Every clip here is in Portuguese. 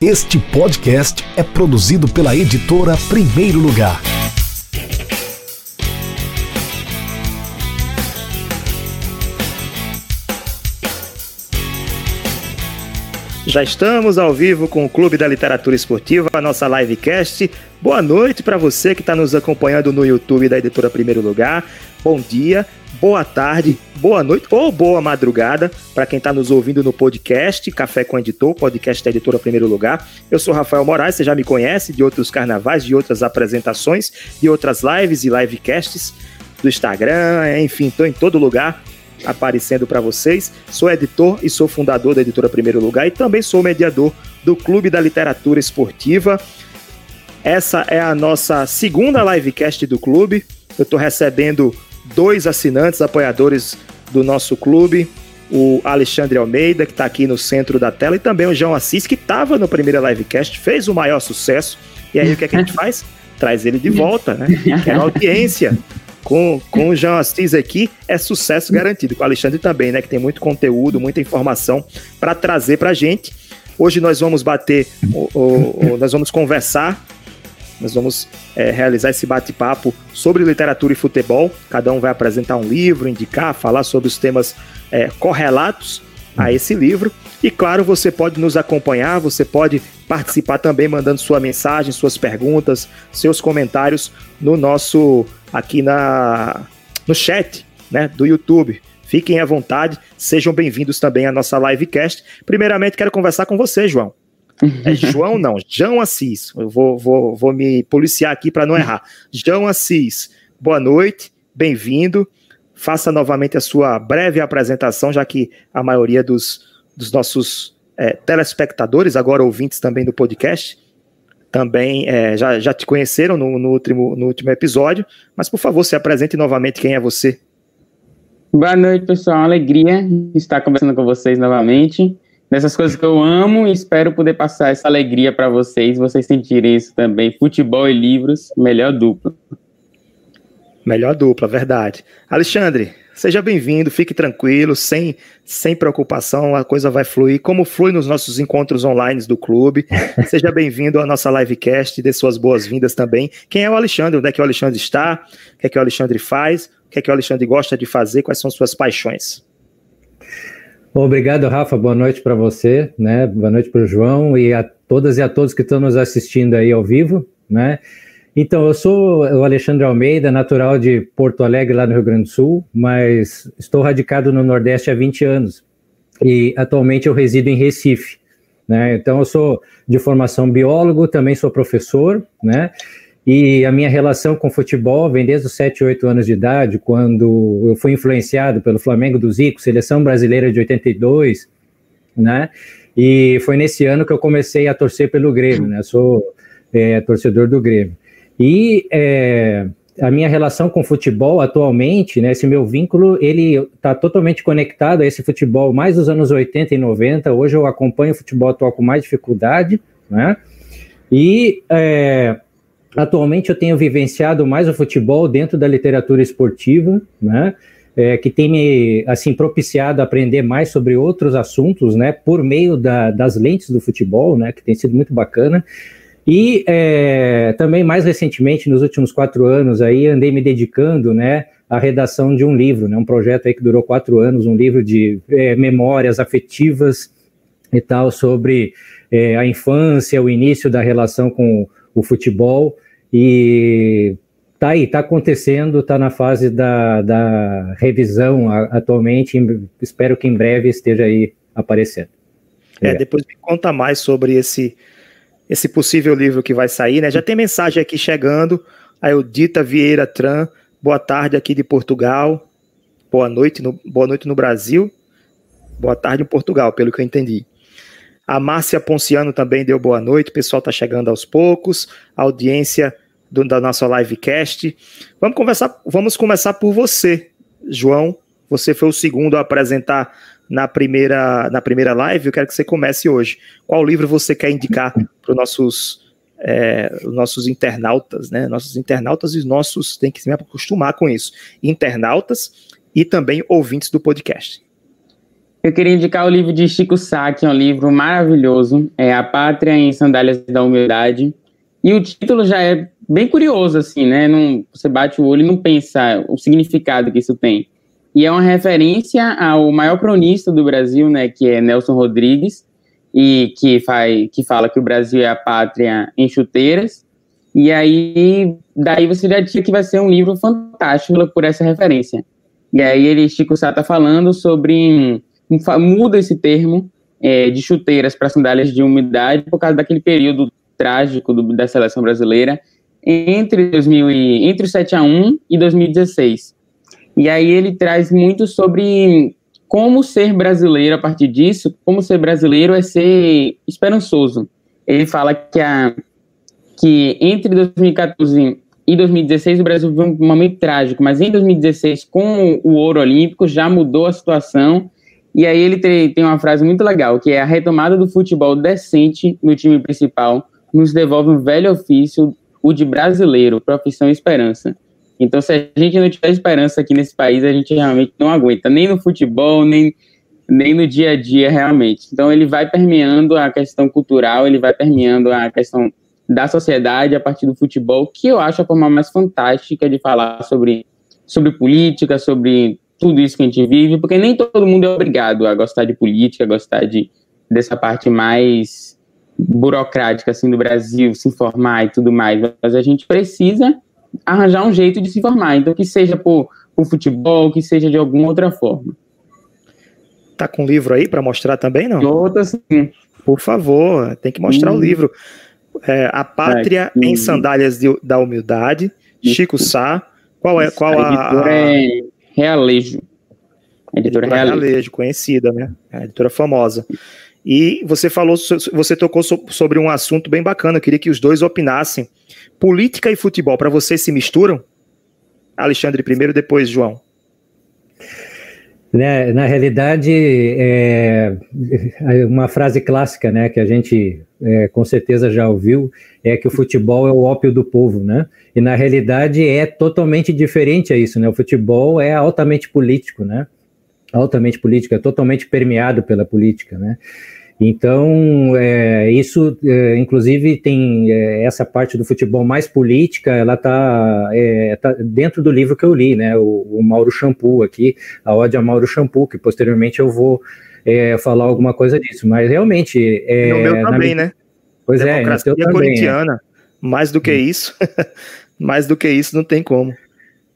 Este podcast é produzido pela editora Primeiro Lugar. Já estamos ao vivo com o Clube da Literatura Esportiva, a nossa livecast. Boa noite para você que está nos acompanhando no YouTube da Editora Primeiro Lugar. Bom dia, boa tarde, boa noite ou boa madrugada para quem está nos ouvindo no podcast Café com Editor, podcast da Editora Primeiro Lugar. Eu sou Rafael Moraes, você já me conhece de outros carnavais, de outras apresentações, de outras lives e livecasts do Instagram, enfim, estou em todo lugar aparecendo para vocês. Sou editor e sou fundador da editora Primeiro Lugar e também sou mediador do Clube da Literatura Esportiva. Essa é a nossa segunda livecast do clube. Eu estou recebendo dois assinantes, apoiadores do nosso clube. O Alexandre Almeida, que está aqui no centro da tela, e também o João Assis, que estava no primeiro livecast, fez o maior sucesso. E aí o que, é que a gente faz? Traz ele de volta, né? Quer audiência com, com o Jean Assis aqui, é sucesso garantido. Com o Alexandre também, né? Que tem muito conteúdo, muita informação para trazer para gente. Hoje nós vamos bater, nós vamos conversar, nós vamos é, realizar esse bate-papo sobre literatura e futebol. Cada um vai apresentar um livro, indicar, falar sobre os temas é, correlatos a esse livro. E claro, você pode nos acompanhar, você pode participar também mandando sua mensagem, suas perguntas, seus comentários no nosso aqui na, no chat né, do YouTube. Fiquem à vontade, sejam bem-vindos também à nossa livecast. Primeiramente, quero conversar com você, João. É João, não, João Assis. Eu vou, vou, vou me policiar aqui para não errar. João Assis, boa noite, bem-vindo. Faça novamente a sua breve apresentação, já que a maioria dos, dos nossos é, telespectadores, agora ouvintes também do podcast, também é, já, já te conheceram no, no, último, no último episódio, mas por favor, se apresente novamente quem é você. Boa noite, pessoal. Alegria estar conversando com vocês novamente. Nessas coisas que eu amo e espero poder passar essa alegria para vocês, vocês sentirem isso também. Futebol e livros, melhor dupla. Melhor dupla, verdade. Alexandre, Seja bem-vindo, fique tranquilo, sem, sem preocupação, a coisa vai fluir, como flui nos nossos encontros online do clube. Seja bem-vindo à nossa livecast, dê suas boas-vindas também. Quem é o Alexandre? Onde é que o Alexandre está? O que é que o Alexandre faz? O que é que o Alexandre gosta de fazer? Quais são suas paixões? Obrigado, Rafa. Boa noite para você, né? Boa noite para o João e a todas e a todos que estão nos assistindo aí ao vivo, né? Então, eu sou o Alexandre Almeida, natural de Porto Alegre, lá no Rio Grande do Sul, mas estou radicado no Nordeste há 20 anos e atualmente eu resido em Recife. Né? Então, eu sou de formação biólogo, também sou professor, né? E a minha relação com futebol vem desde os 7, 8 anos de idade, quando eu fui influenciado pelo Flamengo do Zico, seleção brasileira de 82, né? E foi nesse ano que eu comecei a torcer pelo Grêmio, né? Eu sou é, torcedor do Grêmio. E é, a minha relação com futebol atualmente, né, esse meu vínculo, ele está totalmente conectado a esse futebol mais dos anos 80 e 90. Hoje eu acompanho o futebol atual com mais dificuldade, né? E é, atualmente eu tenho vivenciado mais o futebol dentro da literatura esportiva, né? É, que tem me assim propiciado a aprender mais sobre outros assuntos, né? Por meio da, das lentes do futebol, né? Que tem sido muito bacana. E é, também mais recentemente, nos últimos quatro anos, aí andei me dedicando, né, à redação de um livro, né, um projeto aí que durou quatro anos, um livro de é, memórias afetivas e tal sobre é, a infância, o início da relação com o futebol e tá aí, tá acontecendo, tá na fase da, da revisão a, atualmente, espero que em breve esteja aí aparecendo. É, depois me conta mais sobre esse esse possível livro que vai sair, né? Já tem mensagem aqui chegando. A Eudita Vieira Tran, boa tarde aqui de Portugal. Boa noite no, boa noite no Brasil. Boa tarde em Portugal, pelo que eu entendi. A Márcia Ponciano também deu boa noite. O pessoal está chegando aos poucos. A audiência do, da nossa livecast. Vamos conversar, vamos começar por você, João. Você foi o segundo a apresentar na primeira, na primeira live, eu quero que você comece hoje. Qual livro você quer indicar para os nossos, é, nossos internautas, né? Nossos internautas e nossos, tem que se acostumar com isso, internautas e também ouvintes do podcast. Eu queria indicar o livro de Chico Sá, que é um livro maravilhoso, é A Pátria em Sandálias da Humildade. E o título já é bem curioso, assim, né? Não, você bate o olho e não pensa o significado que isso tem. E é uma referência ao maior cronista do Brasil, né, que é Nelson Rodrigues, e que, faz, que fala que o Brasil é a pátria em chuteiras. E aí, daí você já tinha que vai ser um livro fantástico por essa referência. E aí ele, Chico Sá está falando sobre, muda esse termo é, de chuteiras para sandálias de umidade por causa daquele período trágico do, da seleção brasileira entre, 2000 e, entre o 7 a 1 e 2016. E aí ele traz muito sobre como ser brasileiro a partir disso, como ser brasileiro é ser esperançoso. Ele fala que, a, que entre 2014 e 2016 o Brasil viveu um momento trágico, mas em 2016, com o ouro olímpico, já mudou a situação. E aí ele tem, tem uma frase muito legal, que é a retomada do futebol decente no time principal nos devolve um velho ofício, o de brasileiro, profissão e esperança. Então, se a gente não tiver esperança aqui nesse país, a gente realmente não aguenta, nem no futebol, nem, nem no dia a dia, realmente. Então, ele vai permeando a questão cultural, ele vai permeando a questão da sociedade a partir do futebol, que eu acho a forma mais fantástica de falar sobre, sobre política, sobre tudo isso que a gente vive, porque nem todo mundo é obrigado a gostar de política, a gostar de, dessa parte mais burocrática assim do Brasil, se informar e tudo mais, mas a gente precisa arranjar um jeito de se informar, então que seja por, por futebol, que seja de alguma outra forma. Tá com livro aí para mostrar também, não? Outra sim. Por favor, tem que mostrar hum. o livro. É, a Pátria em Sandálias de, da Humildade, Chico Sá. Qual é qual a, a... é Realejo. A editora, editora Realejo. Realejo, conhecida, né? A editora famosa. E você falou, você tocou sobre um assunto bem bacana. Eu queria que os dois opinassem. Política e futebol, para vocês se misturam? Alexandre primeiro, depois João. Né, na realidade, é, uma frase clássica, né, que a gente é, com certeza já ouviu, é que o futebol é o ópio do povo, né? E na realidade é totalmente diferente a isso, né? O futebol é altamente político, né? Altamente político, é totalmente permeado pela política, né? Então, é, isso, é, inclusive, tem é, essa parte do futebol mais política, ela está é, tá dentro do livro que eu li, né? O, o Mauro Shampoo aqui, a Ode a Mauro Shampoo, que posteriormente eu vou é, falar alguma coisa disso. Mas realmente. É, no meu também, na... né? Pois é, Democracia é, corintiana. Mais do que hum. isso, mais do que isso, não tem como.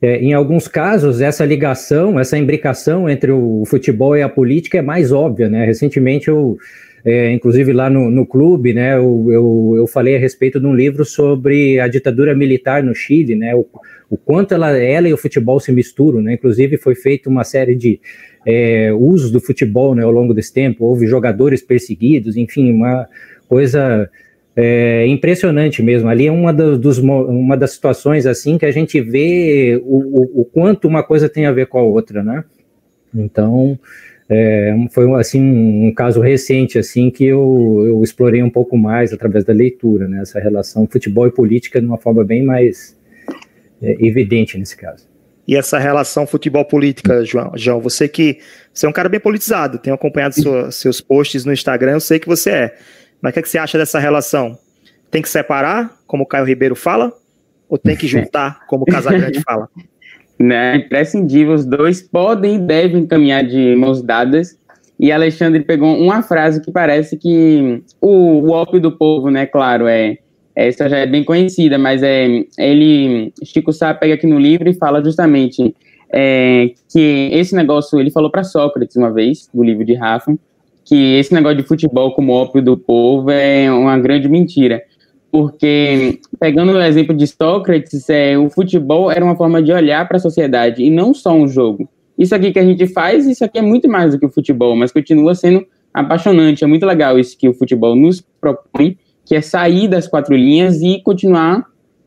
É, em alguns casos, essa ligação, essa imbricação entre o futebol e a política é mais óbvia, né? Recentemente eu é, inclusive lá no, no clube, né, eu, eu, eu, falei a respeito de um livro sobre a ditadura militar no Chile, né, o, o quanto ela, ela e o futebol se misturam, né, inclusive foi feita uma série de é, usos do futebol, né, ao longo desse tempo, houve jogadores perseguidos, enfim, uma coisa é, impressionante mesmo. Ali é uma, dos, uma das situações assim que a gente vê o, o, o quanto uma coisa tem a ver com a outra, né? Então, é, foi assim um caso recente assim que eu, eu explorei um pouco mais através da leitura, né, essa relação futebol e política de uma forma bem mais é, evidente nesse caso. E essa relação futebol-política, João, João, você que você é um cara bem politizado, tenho acompanhado sua, seus posts no Instagram, eu sei que você é. Mas o que, é que você acha dessa relação? Tem que separar, como o Caio Ribeiro fala, ou tem que juntar, como o Casagrande fala? Né, imprescindível. Os dois podem e devem caminhar de mãos dadas. E Alexandre pegou uma frase que parece que o, o ópio do povo, né, claro, é essa já é bem conhecida, mas é ele Chico Sá pega aqui no livro e fala justamente é, que esse negócio ele falou para Sócrates uma vez do livro de Rafa que esse negócio de futebol como ópio do povo é uma grande mentira porque, pegando o exemplo de Sócrates, é, o futebol era uma forma de olhar para a sociedade e não só um jogo. Isso aqui que a gente faz, isso aqui é muito mais do que o futebol, mas continua sendo apaixonante. É muito legal isso que o futebol nos propõe, que é sair das quatro linhas e continuar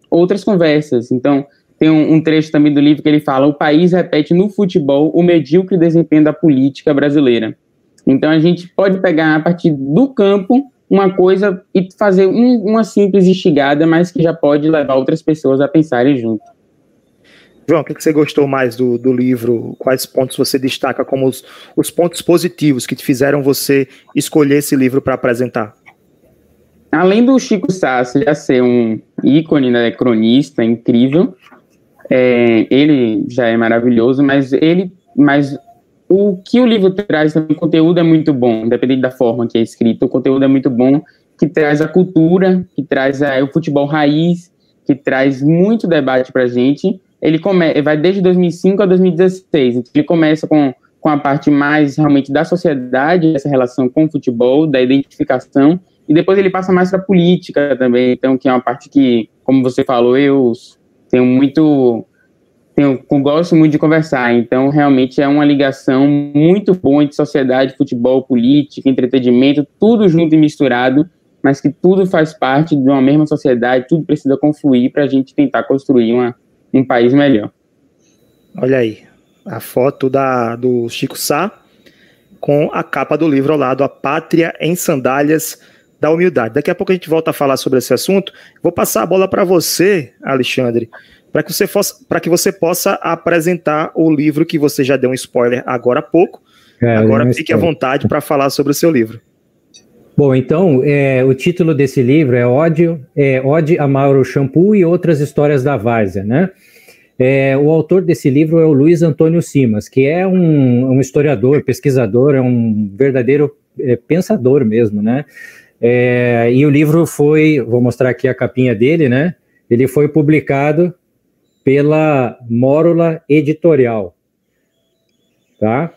outras conversas. Então, tem um, um trecho também do livro que ele fala: o país repete no futebol o medíocre desempenho da política brasileira. Então, a gente pode pegar a partir do campo uma coisa e fazer um, uma simples instigada, mas que já pode levar outras pessoas a pensarem junto. João, o que você gostou mais do, do livro? Quais pontos você destaca como os, os pontos positivos que te fizeram você escolher esse livro para apresentar? Além do Chico Sassi já ser um ícone, né, cronista incrível, é, ele já é maravilhoso, mas ele, mas o que o livro traz também, o conteúdo é muito bom, independente da forma que é escrito, o conteúdo é muito bom, que traz a cultura, que traz a, o futebol raiz, que traz muito debate para a gente. Ele come, vai desde 2005 a 2016. Então ele começa com, com a parte mais realmente da sociedade, essa relação com o futebol, da identificação, e depois ele passa mais para política também, então que é uma parte que, como você falou, eu tenho muito gosto muito de conversar, então realmente é uma ligação muito boa entre sociedade, futebol, política, entretenimento, tudo junto e misturado, mas que tudo faz parte de uma mesma sociedade, tudo precisa confluir para a gente tentar construir uma, um país melhor. Olha aí, a foto da, do Chico Sá com a capa do livro ao lado, A Pátria em Sandálias da Humildade. Daqui a pouco a gente volta a falar sobre esse assunto. Vou passar a bola para você, Alexandre, para que, você que você possa apresentar o livro que você já deu um spoiler agora há pouco. É, agora fique à vontade para falar sobre o seu livro. Bom, então, é, o título desse livro é Ódio, é, Ode a Mauro Shampoo e Outras Histórias da Várzea, né? É, o autor desse livro é o Luiz Antônio Simas, que é um, um historiador, pesquisador, é um verdadeiro é, pensador mesmo, né? É, e o livro foi, vou mostrar aqui a capinha dele, né? Ele foi publicado pela Mórula Editorial, tá?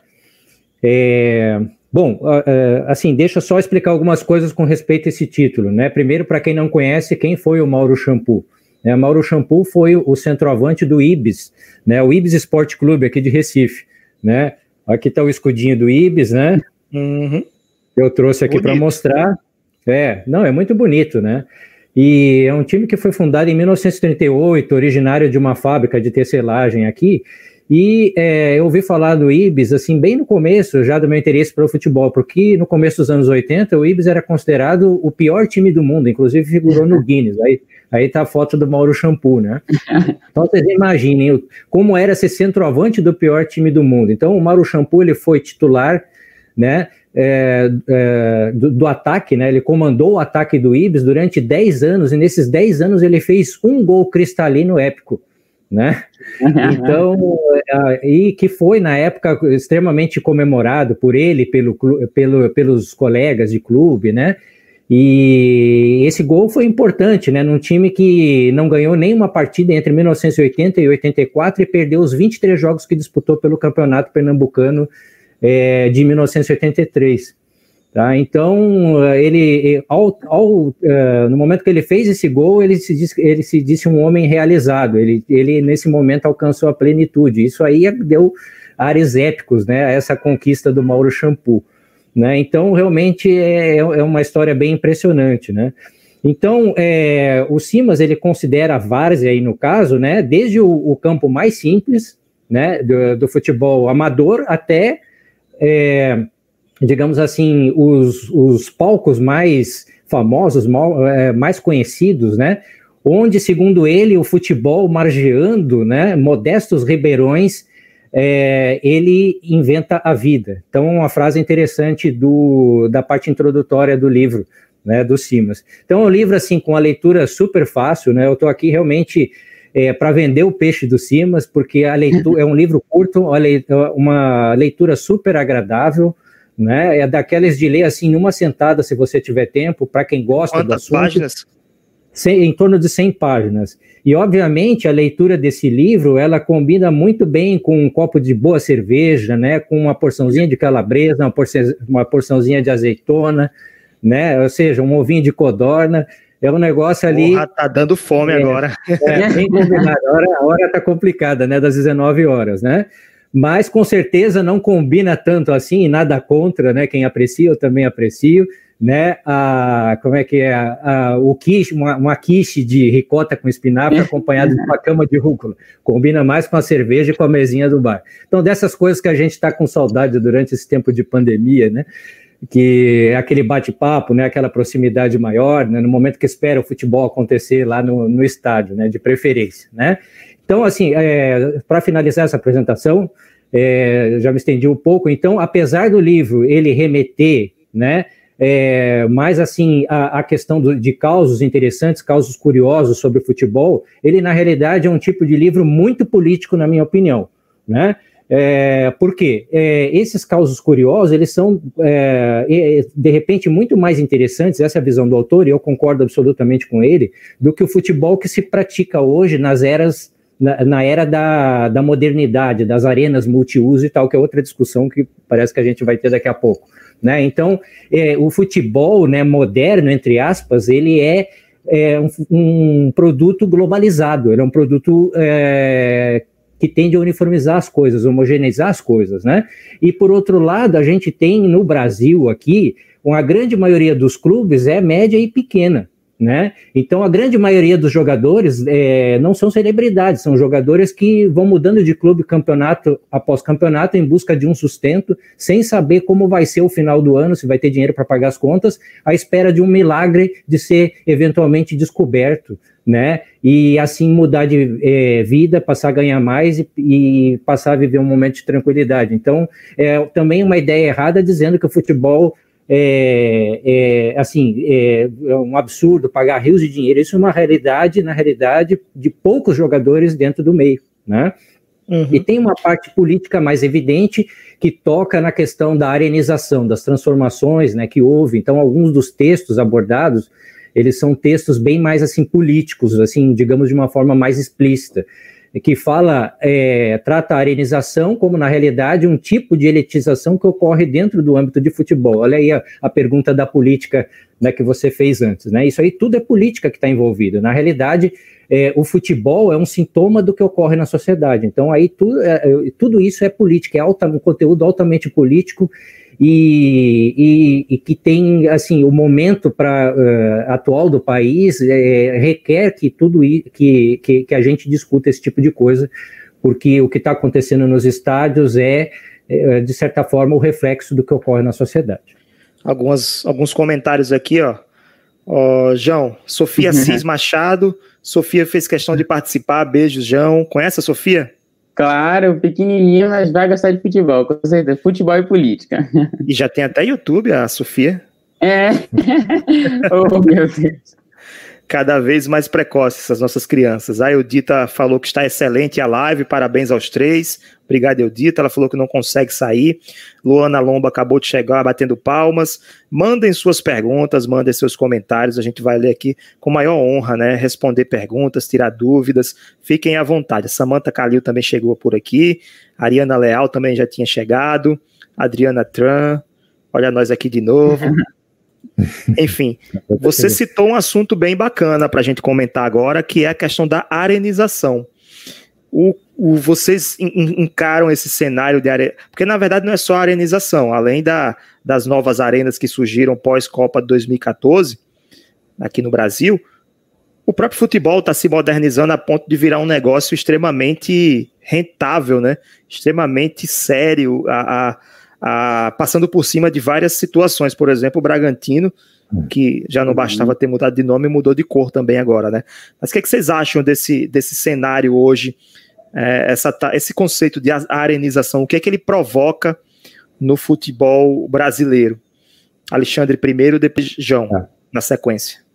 É, bom, é, assim, deixa eu só explicar algumas coisas com respeito a esse título, né? Primeiro, para quem não conhece, quem foi o Mauro Shampoo? É, Mauro Shampoo foi o centroavante do Ibis, né? O Ibis Esporte Clube aqui de Recife, né? Aqui está o escudinho do Ibis, né? Uhum. Eu trouxe aqui para mostrar. É, não, é muito bonito, né? E é um time que foi fundado em 1938, originário de uma fábrica de tecelagem aqui. E é, eu ouvi falar do Ibis, assim, bem no começo já do meu interesse pelo futebol, porque no começo dos anos 80 o Ibis era considerado o pior time do mundo, inclusive figurou no Guinness. Aí, aí tá a foto do Mauro Shampoo, né? Então vocês imaginem como era ser centroavante do pior time do mundo. Então o Mauro Shampoo ele foi titular, né? é, é, do, do, ataque, né? Ele comandou o ataque do Ibis durante 10 anos, e nesses 10 anos ele fez um gol cristalino épico, né? Então, é, e que foi na época extremamente comemorado por ele, pelo, pelo, pelos colegas de clube, né? E esse gol foi importante, né? Num time que não ganhou nenhuma partida entre 1980 e 84 e perdeu os 23 jogos que disputou pelo Campeonato Pernambucano é, de 1983. Tá? Então, ele, ao, ao, uh, no momento que ele fez esse gol, ele se, disse, ele se disse um homem realizado. Ele, ele, nesse momento, alcançou a plenitude. Isso aí deu ares épicos né, essa conquista do Mauro Shampoo. Né? Então, realmente, é, é uma história bem impressionante. Né? Então, é, o Simas, ele considera a várzea aí no caso, né, desde o, o campo mais simples, né, do, do futebol amador até é, digamos assim, os, os palcos mais famosos, é, mais conhecidos, né? Onde, segundo ele, o futebol margeando, né? Modestos ribeirões, é, ele inventa a vida. Então, uma frase interessante do, da parte introdutória do livro, né? Do Simas. Então, é um livro, assim, com a leitura super fácil, né? Eu estou aqui realmente é, para vender o peixe do Simas, porque a leitura é um livro curto, uma leitura super agradável, né? É daquelas de ler assim numa sentada, se você tiver tempo, para quem gosta Quantas do assunto. páginas? em torno de 100 páginas. E, obviamente, a leitura desse livro, ela combina muito bem com um copo de boa cerveja, né, com uma porçãozinha de calabresa, uma, uma porçãozinha de azeitona, né, ou seja, um ovinho de codorna, é um negócio ali. Porra, tá dando fome é, agora. É, bem combinado. A hora, a hora tá complicada, né? Das 19 horas, né? Mas com certeza não combina tanto assim, e nada contra, né? Quem aprecia, eu também aprecio, né? A, como é que é? A, a, o quiche, uma, uma quiche de ricota com espinafre acompanhado de uma cama de rúcula. Combina mais com a cerveja e com a mesinha do bar. Então, dessas coisas que a gente está com saudade durante esse tempo de pandemia, né? Que é aquele bate-papo, né, aquela proximidade maior, né, no momento que espera o futebol acontecer lá no, no estádio, né, de preferência, né. Então, assim, é, para finalizar essa apresentação, é, já me estendi um pouco. Então, apesar do livro ele remeter, né, é, mais assim a, a questão do, de causos interessantes, causos curiosos sobre futebol, ele na realidade é um tipo de livro muito político, na minha opinião, né? É, por quê? É, esses causos curiosos, eles são, é, de repente, muito mais interessantes, essa é a visão do autor, e eu concordo absolutamente com ele, do que o futebol que se pratica hoje nas eras na, na, era da, da modernidade, das arenas multiuso e tal, que é outra discussão que parece que a gente vai ter daqui a pouco. Né? Então, é, o futebol né, moderno, entre aspas, ele é, é um, um, produto globalizado, ele é um produto é, que tende a uniformizar as coisas, homogeneizar as coisas. Né? E, por outro lado, a gente tem no Brasil aqui, uma grande maioria dos clubes é média e pequena. Né? Então, a grande maioria dos jogadores é, não são celebridades, são jogadores que vão mudando de clube campeonato após campeonato em busca de um sustento, sem saber como vai ser o final do ano, se vai ter dinheiro para pagar as contas, à espera de um milagre de ser eventualmente descoberto, né? E assim mudar de é, vida, passar a ganhar mais e, e, passar a viver um momento de tranquilidade. Então, é também uma ideia errada dizendo que o futebol é, é, assim, é, é, um absurdo pagar rios de dinheiro. Isso é uma realidade, na realidade, de poucos jogadores dentro do meio, né? Uhum. E tem uma parte política mais evidente que toca na questão da arenização, das transformações, né, que houve. Então, alguns dos textos abordados, eles são textos bem mais, assim, políticos, assim, digamos, de uma forma mais explícita que fala, é, trata a arenização como, na realidade, um tipo de elitização que ocorre dentro do âmbito de futebol. Olha aí a, a pergunta da política né, que você fez antes. Né? Isso aí tudo é política que está envolvido. Na realidade, é, o futebol é um sintoma do que ocorre na sociedade. Então, aí tudo, é, é tudo isso é política, é alta, um conteúdo altamente político e, e, e, que tem assim o momento para uh, eh, atual do país é, requer que tudo que, que, que, a gente discuta esse tipo de coisa, porque o que está acontecendo nos estádios é, é, de certa forma o reflexo do que ocorre na sociedade. Algumas, alguns comentários aqui, ó. ó João, Sofia Cis Machado, Sofia fez questão de participar, beijos, João. Conhece a Sofia? Claro, pequenininha, mas vai gostar de futebol, com certeza. Futebol e política. E já tem até YouTube, a Sofia. É. oh, meu Deus cada vez mais precoces as nossas crianças. A Eudita falou que está excelente a live, parabéns aos três. Obrigado, Eudita. Ela falou que não consegue sair. Luana Lomba acabou de chegar batendo palmas. Mandem suas perguntas, mandem seus comentários. A gente vai ler aqui com maior honra, né? Responder perguntas, tirar dúvidas. Fiquem à vontade. Samantha Calil também chegou por aqui. Ariana Leal também já tinha chegado. Adriana Tran. Olha nós aqui de novo. Enfim, você citou um assunto bem bacana para a gente comentar agora, que é a questão da arenização. O, o, vocês encaram esse cenário de arena. Porque, na verdade, não é só a arenização, além da, das novas arenas que surgiram pós-Copa de 2014, aqui no Brasil, o próprio futebol está se modernizando a ponto de virar um negócio extremamente rentável, né? extremamente sério. A, a a, passando por cima de várias situações. Por exemplo, o Bragantino, que já não bastava ter mudado de nome, mudou de cor também agora, né? Mas o que, é que vocês acham desse, desse cenário hoje, é, essa, esse conceito de arenização, o que é que ele provoca no futebol brasileiro? Alexandre primeiro, depois João, tá. na sequência.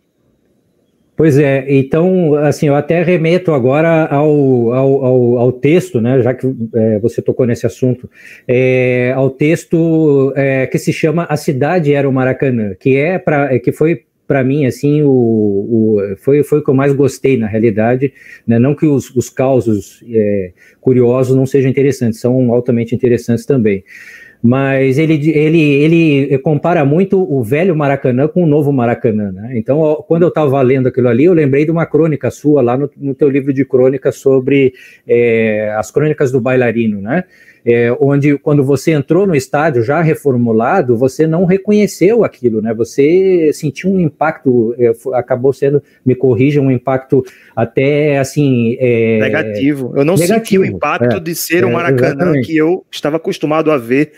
Pois é, então, assim, eu até remeto agora ao, ao, ao, ao texto, né, já que é, você tocou nesse assunto, é, ao texto é, que se chama A Cidade Era o Maracanã, que, é pra, é, que foi para mim, assim, o, o, foi, foi o que eu mais gostei, na realidade, né, não que os, os causos é, curiosos não sejam interessantes, são altamente interessantes também, mas ele, ele, ele compara muito o velho Maracanã com o novo Maracanã, né? Então, quando eu estava lendo aquilo ali, eu lembrei de uma crônica sua lá no, no teu livro de crônicas sobre é, as crônicas do bailarino, né? É, onde quando você entrou no estádio já reformulado, você não reconheceu aquilo, né? Você sentiu um impacto, é, acabou sendo, me corrija, um impacto até assim é, negativo. Eu não negativo, senti o impacto é, de ser o é, Maracanã que eu estava acostumado a ver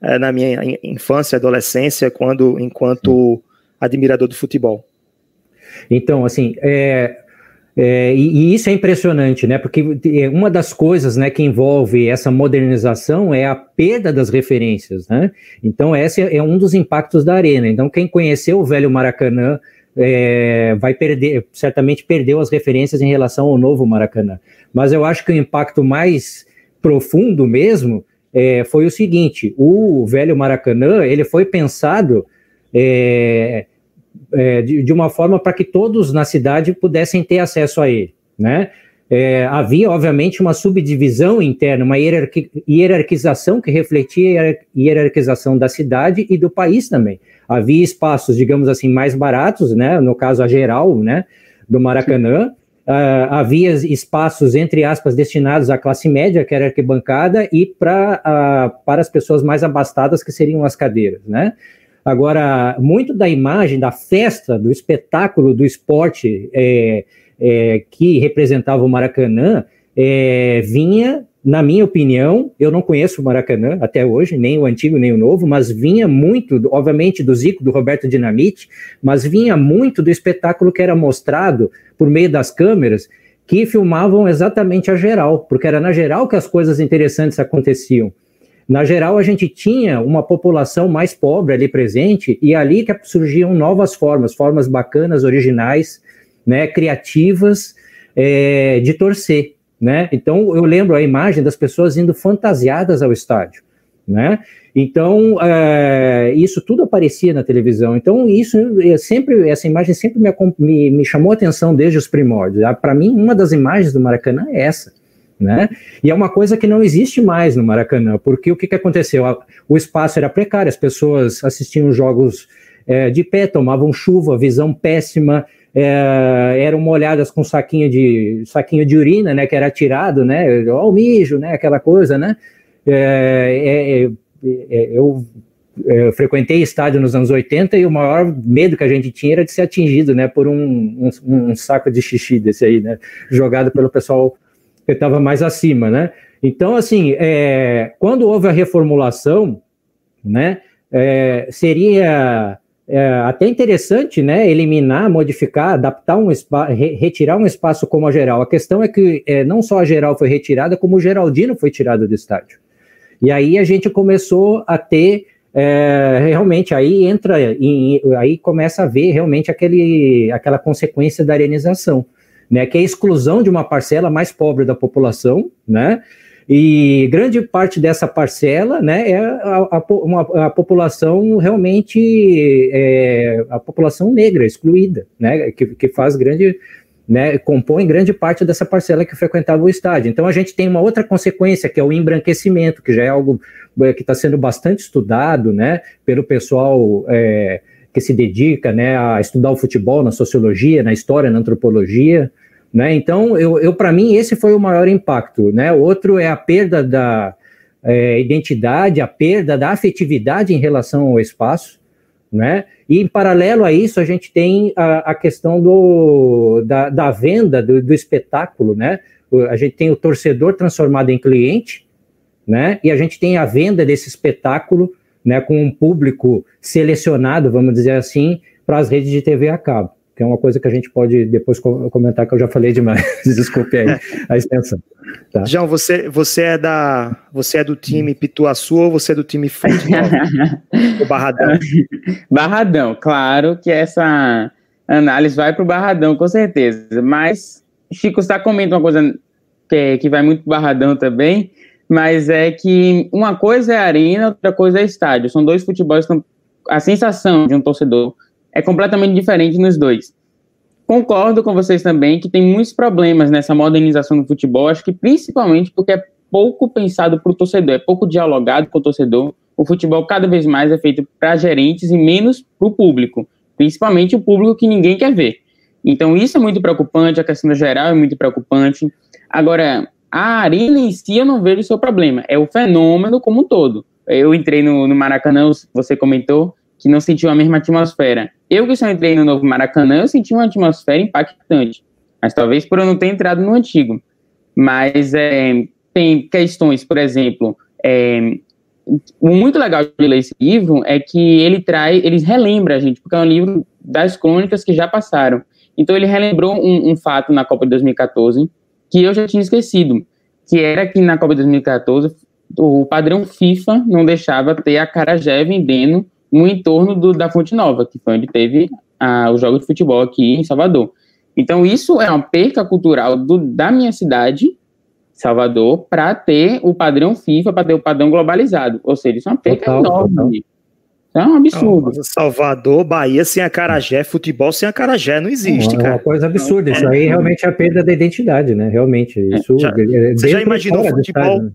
é, na minha infância, adolescência, quando enquanto admirador do futebol. Então, assim, é, É, e, e, isso é impressionante, né? Porque é, uma das coisas né, que envolve essa modernização é a perda das referências, né? Então, esse é um dos impactos da arena. Então, quem conheceu o velho Maracanã é, vai perder, certamente perdeu as referências em relação ao novo Maracanã. Mas eu acho que o impacto mais profundo mesmo é, foi o seguinte: o velho Maracanã ele foi pensado é, de, de, uma forma para que todos na cidade pudessem ter acesso a ele, né? É, havia, obviamente, uma subdivisão interna, uma hierarqui hierarquização que refletia a hierarquização da cidade e do país também. Havia espaços, digamos assim, mais baratos, né? No caso, a geral, né? Do Maracanã. Uh, havia espaços, entre aspas, destinados à classe média, que era arquibancada, e pra, uh, para as pessoas mais abastadas, que seriam as cadeiras, né? Agora, muito da imagem, da festa, do espetáculo do esporte é, é, que representava o Maracanã, é, vinha, na minha opinião, eu não conheço o Maracanã até hoje, nem o antigo nem o novo, mas vinha muito, obviamente, do Zico, do Roberto Dinamite, mas vinha muito do espetáculo que era mostrado por meio das câmeras que filmavam exatamente a geral, porque era na geral que as coisas interessantes aconteciam. Na geral, a gente tinha uma população mais pobre ali presente, e ali que surgiam novas formas, formas bacanas, originais, né, criativas é, de torcer. Né? Então, eu lembro a imagem das pessoas indo fantasiadas ao estádio. Né? Então, é, isso tudo aparecia na televisão. Então, isso sempre, essa imagem sempre me, me, me chamou a atenção desde os primórdios. Para mim, uma das imagens do Maracanã é essa né? E é uma coisa que não existe mais no Maracanã, porque o que, que aconteceu? O espaço era precário, as pessoas assistiam jogos é, de pé, tomavam chuva, visão péssima, é, eram molhadas com saquinho de saquinho de urina, né? Que era tirado, né? Ó, o mijo, né? Aquela coisa, né? É, é, é, é eu frequentei estádio nos anos 80 e o maior medo que a gente tinha era de ser atingido, né, por um, um, um saco de xixi desse aí, né, jogado pelo pessoal que estava mais acima, né? Então, assim, é, quando houve a reformulação, né, é, seria é, até interessante, né, eliminar, modificar, adaptar um espaço, re retirar um espaço como a geral. A questão é que é, não só a geral foi retirada, como o Geraldino foi tirado do estádio. E aí a gente começou a ter é, realmente aí entra, em, aí começa a ver realmente aquele, aquela consequência da arenização né, que é a exclusão de uma parcela mais pobre da população, né, e grande parte dessa parcela, né, é a, a, uma, a população realmente, é, a população negra, excluída, né, que, que faz grande, né, compõe grande parte dessa parcela que frequentava o estádio. Então a gente tem uma outra consequência, que é o embranquecimento, que já é algo é, que está sendo bastante estudado, né, pelo pessoal é, que se dedica, né, a estudar o futebol na sociologia, na história, na antropologia, né? Então, eu, eu para mim, esse foi o maior impacto. Né? Outro é a perda da é, identidade, a perda da afetividade em relação ao espaço. Né? E, em paralelo a isso, a gente tem a, a questão do, da, da venda do, do, espetáculo. Né? A gente tem o torcedor transformado em cliente, né? e a gente tem a venda desse espetáculo né, com um público selecionado, vamos dizer assim, para as redes de TV a cabo que é uma coisa que a gente pode depois comentar, que eu já falei demais. Desculpe aí a extensão. Tá? João, você, você, é da, você é do time Pituaçu ou você é do time futebol? o Barradão? Barradão, claro que essa análise vai para o Barradão, com certeza. Mas Chico está comentando uma coisa que, que vai muito para Barradão também, mas é que uma coisa é arena, outra coisa é estádio. São dois futebols, a sensação de um torcedor é completamente diferente nos dois. Concordo com vocês também que tem muitos problemas nessa modernização do futebol, acho que principalmente porque é pouco pensado para o torcedor, é pouco dialogado com o torcedor. O futebol cada vez mais é feito para gerentes e menos para o público, principalmente o público que ninguém quer ver. Então isso é muito preocupante, a questão geral é muito preocupante. Agora, a arena em si eu não vejo o seu problema, é o fenômeno como um todo. Eu entrei no, no Maracanã, você comentou, que não sentiu a mesma atmosfera. Eu que só entrei no novo Maracanã, eu senti uma atmosfera impactante. Mas talvez por eu não ter entrado no antigo. Mas é, tem questões, por exemplo, é, o muito legal de ler esse livro é que ele traz, ele relembra a gente, porque é um livro das crônicas que já passaram. Então ele relembrou um, um fato na Copa de 2014 que eu já tinha esquecido, que era que na Copa de 2014 o padrão FIFA não deixava ter a Carajé vendendo no entorno do, da Fonte Nova, que foi onde teve o jogo de futebol aqui em Salvador. Então, isso é uma perca cultural do, da minha cidade, Salvador, para ter o padrão FIFA, para ter o padrão globalizado. Ou seja, isso é uma perca total, enorme. Total. É um absurdo. Não, Salvador, Bahia sem a Carajé, futebol sem a Carajé não existe, não, cara. É uma coisa absurda. Isso aí realmente é a perda da identidade, né? Realmente. É. Isso, já, é você já imaginou futebol, né?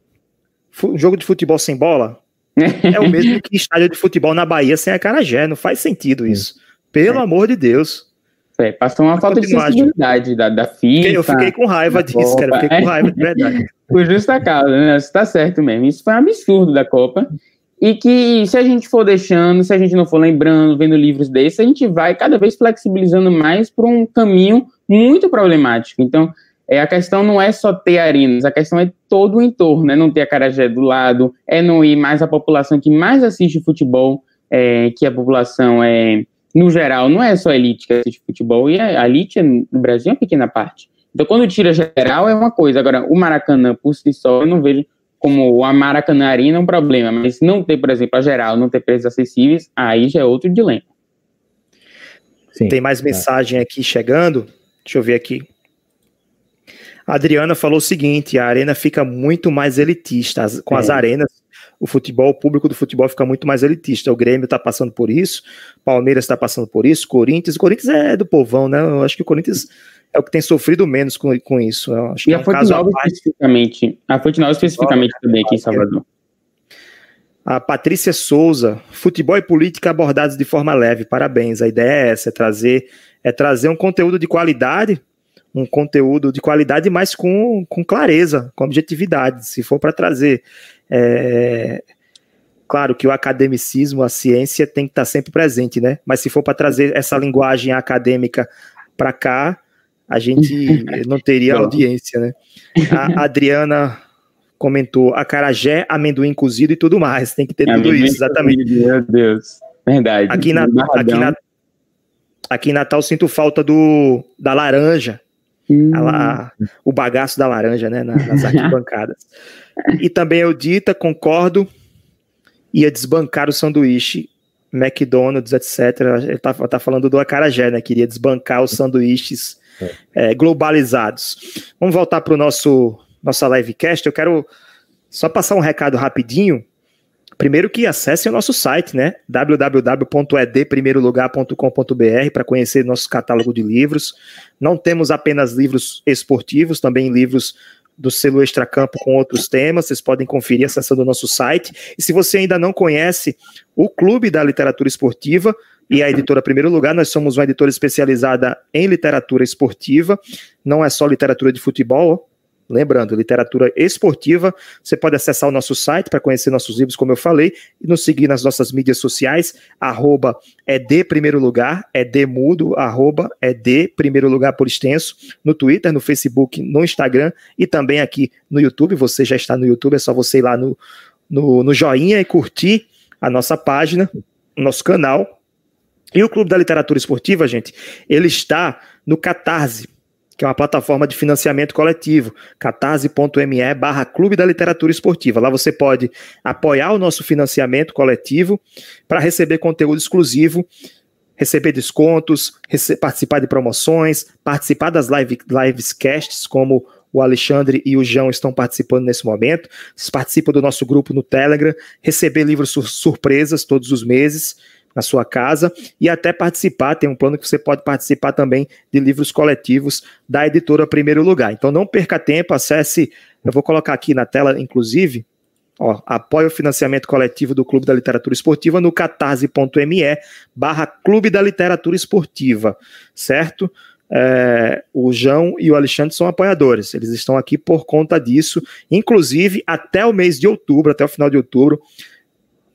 um jogo de futebol sem bola? é o mesmo que estádio de futebol na Bahia sem a Carajé. Não faz sentido isso. Pelo é. amor de Deus. É, passou uma falta de sensibilidade da, da FIFA. Eu fiquei com raiva disso, cara. Fiquei com raiva de verdade. Por justa causa, né? Isso tá certo mesmo. Isso foi um absurdo da Copa. E que se a gente for deixando, se a gente não for lembrando, vendo livros desses, a gente vai cada vez flexibilizando mais por um caminho muito problemático. Então, é, a questão não é só ter arenas, a questão é todo o entorno, é não ter a Carajé do lado, é não ir mais a população que mais assiste futebol, é, que a população é no geral, não é só a elite que assiste futebol, e a elite no Brasil é uma pequena parte. Então, quando tira geral, é uma coisa. Agora, o Maracanã, por si só, eu não vejo como a Maracanã Arena é um problema, mas não ter, por exemplo, a geral, não ter preços acessíveis, aí já é outro dilema. Sim, Tem mais mensagem aqui chegando. Deixa eu ver aqui. A Adriana falou o seguinte: a arena fica muito mais elitista. com é. as arenas, o futebol, o público do futebol fica muito mais elitista. O Grêmio está passando por isso, Palmeiras está passando por isso, Corinthians. O Corinthians é do povão, né? Eu acho que o Corinthians é o que tem sofrido menos com, com isso. Eu acho e a é um Fonte Nova especificamente. A Fonte Nova especificamente Nova, também aqui em Salvador. A Patrícia Souza, futebol e política abordados de forma leve. Parabéns. A ideia é essa, é trazer, é trazer um conteúdo de qualidade, um conteúdo de qualidade, mas com, com clareza, com objetividade. Se for para trazer é, claro que o academicismo, a ciência tem que estar sempre presente, né? Mas se for para trazer essa linguagem acadêmica para cá, a gente não teria audiência, né? A Adriana comentou acarajé, amendoim cozido e tudo mais. Tem que ter tudo isso, exatamente. Cozido, meu Deus, verdade. Aqui na, aqui na, aqui em Natal sinto falta do da laranja. Hum. A, o bagaço da laranja, né? Nas arquibancadas. E também eu dita, concordo, ia desbancar o sanduíche, McDonald's, etc. Ele tá, tá falando do acarajé, né? Queria desbancar os sanduíches é. Globalizados. Vamos voltar para o nosso nossa livecast. Eu quero só passar um recado rapidinho. Primeiro que acesse o nosso site, né? www.edprimeirolugar.com.br para conhecer nosso catálogo de livros. Não temos apenas livros esportivos, também livros do selo Extracampo com outros temas, vocês podem conferir acessando o nosso site. E se você ainda não conhece o Clube da Literatura Esportiva e a editora Primeiro Lugar, nós somos uma editora especializada em literatura esportiva, não é só literatura de futebol, Lembrando, literatura esportiva. Você pode acessar o nosso site para conhecer nossos livros, como eu falei, e nos seguir nas nossas mídias sociais, arroba é de primeiro lugar, é de mudo, arroba é de primeiro lugar por extenso, no Twitter, no Facebook, no Instagram e também aqui no YouTube. Você já está no YouTube, é só você ir lá no, no, no joinha e curtir a nossa página, nosso canal. E o Clube da Literatura Esportiva, gente, ele está no Catarse que é uma plataforma de financiamento coletivo, catarse.me barra Clube da Literatura Esportiva. Lá você pode apoiar o nosso financiamento coletivo para receber conteúdo exclusivo, receber descontos, rece participar de promoções, participar das live, lives casts, como o Alexandre e o João estão participando nesse momento. Vocês participam do nosso grupo no Telegram, receber livros sur surpresas todos os meses na sua casa e até participar. Tem um plano que você pode participar também de livros coletivos da editora Primeiro Lugar. Então não perca tempo, acesse. Eu vou colocar aqui na tela, inclusive. Ó, apoie o financiamento coletivo do Clube da Literatura Esportiva no catarse.me barra Clube da Literatura Esportiva, certo? É, o João e o Alexandre são apoiadores, eles estão aqui por conta disso, inclusive até o mês de outubro, até o final de outubro,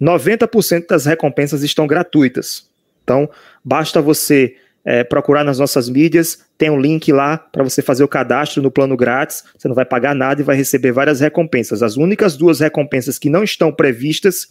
90% das recompensas estão gratuitas. Então, basta você é, procurar nas nossas mídias, tem um link lá para você fazer o cadastro no plano grátis, você não vai pagar nada e vai receber várias recompensas. As únicas duas recompensas que não estão previstas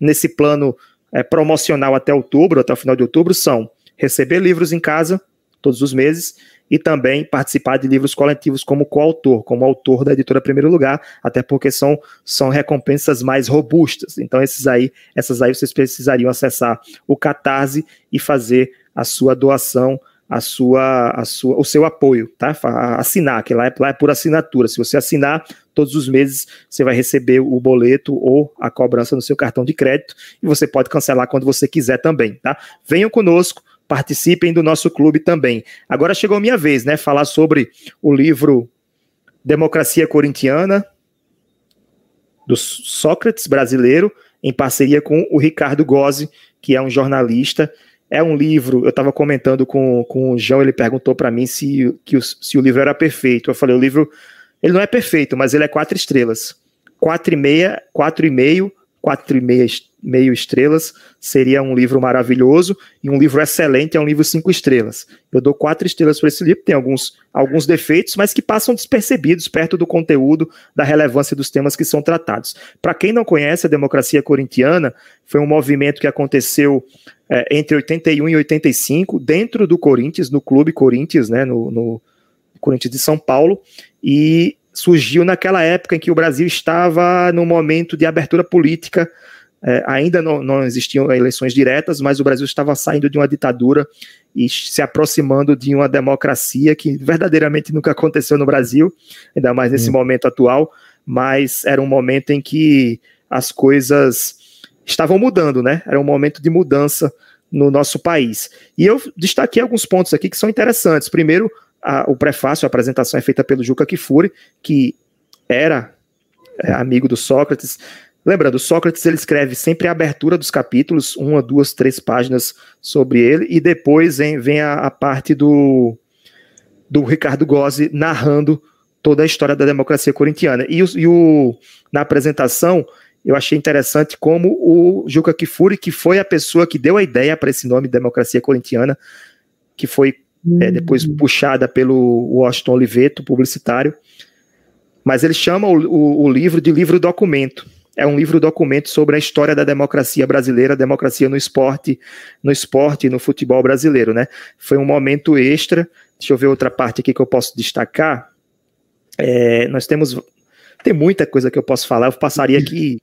nesse plano é, promocional até outubro, até o final de outubro, são receber livros em casa todos os meses, e também participar de livros coletivos como coautor, como autor da editora Primeiro Lugar, até porque são, são recompensas mais robustas. Então, esses aí, essas aí vocês precisariam acessar o Catarse e fazer a sua doação a sua, a sua, o seu apoio, tá? Assinar, que lá é, lá é por assinatura. Se você assinar, todos os meses você vai receber o boleto ou a cobrança no seu cartão de crédito e você pode cancelar quando você quiser também, tá? Venham conosco, participem do nosso clube também. Agora chegou minha vez, né? Falar sobre o livro Democracia Corintiana, do Sócrates brasileiro, em parceria com o Ricardo Gozzi, que é um jornalista é um livro, eu estava comentando com, com o João, ele perguntou para mim se, que o, se o livro era perfeito. Eu falei, o livro, ele não é perfeito, mas ele é quatro estrelas. Quatro e meia, quatro e meio, quatro e meia, meio estrelas seria um livro maravilhoso e um livro excelente é um livro cinco estrelas. Eu dou quatro estrelas para esse livro, tem alguns, alguns defeitos, mas que passam despercebidos perto do conteúdo, da relevância dos temas que são tratados. Para quem não conhece a democracia corintiana, foi um movimento que aconteceu é, entre 81 e 85, dentro do Corinthians, no Clube Corinthians, né, no, no Corinthians de São Paulo, e surgiu naquela época em que o Brasil estava no momento de abertura política. É, ainda não, não, existiam eleições diretas, mas o Brasil estava saindo de uma ditadura e se aproximando de uma democracia que verdadeiramente nunca aconteceu no Brasil, ainda mais nesse hum. momento atual. Mas era um momento em que as coisas estavam mudando, né? Era um momento de mudança no nosso país. E eu destaquei alguns pontos aqui que são interessantes. Primeiro, a, o prefácio, a apresentação é feita pelo Juca Kifuri, que era é, amigo do Sócrates. Lembrando, Sócrates ele escreve sempre a abertura dos capítulos, uma, duas, três páginas sobre ele, e depois vem, vem a, a parte do, do Ricardo Gozzi narrando toda a história da democracia corintiana. E, o, e o, na apresentação, eu achei interessante como o Juca Kifuri, que foi a pessoa que deu a ideia para esse nome Democracia Corintiana, que foi é, depois hum. puxada pelo Washington Oliveto, publicitário, mas ele chama o, o, o livro de livro documento. É um livro documento sobre a história da democracia brasileira, democracia no esporte, no esporte e no futebol brasileiro, né? Foi um momento extra. Deixa eu ver outra parte aqui que eu posso destacar. É, nós temos tem muita coisa que eu posso falar, eu passaria aqui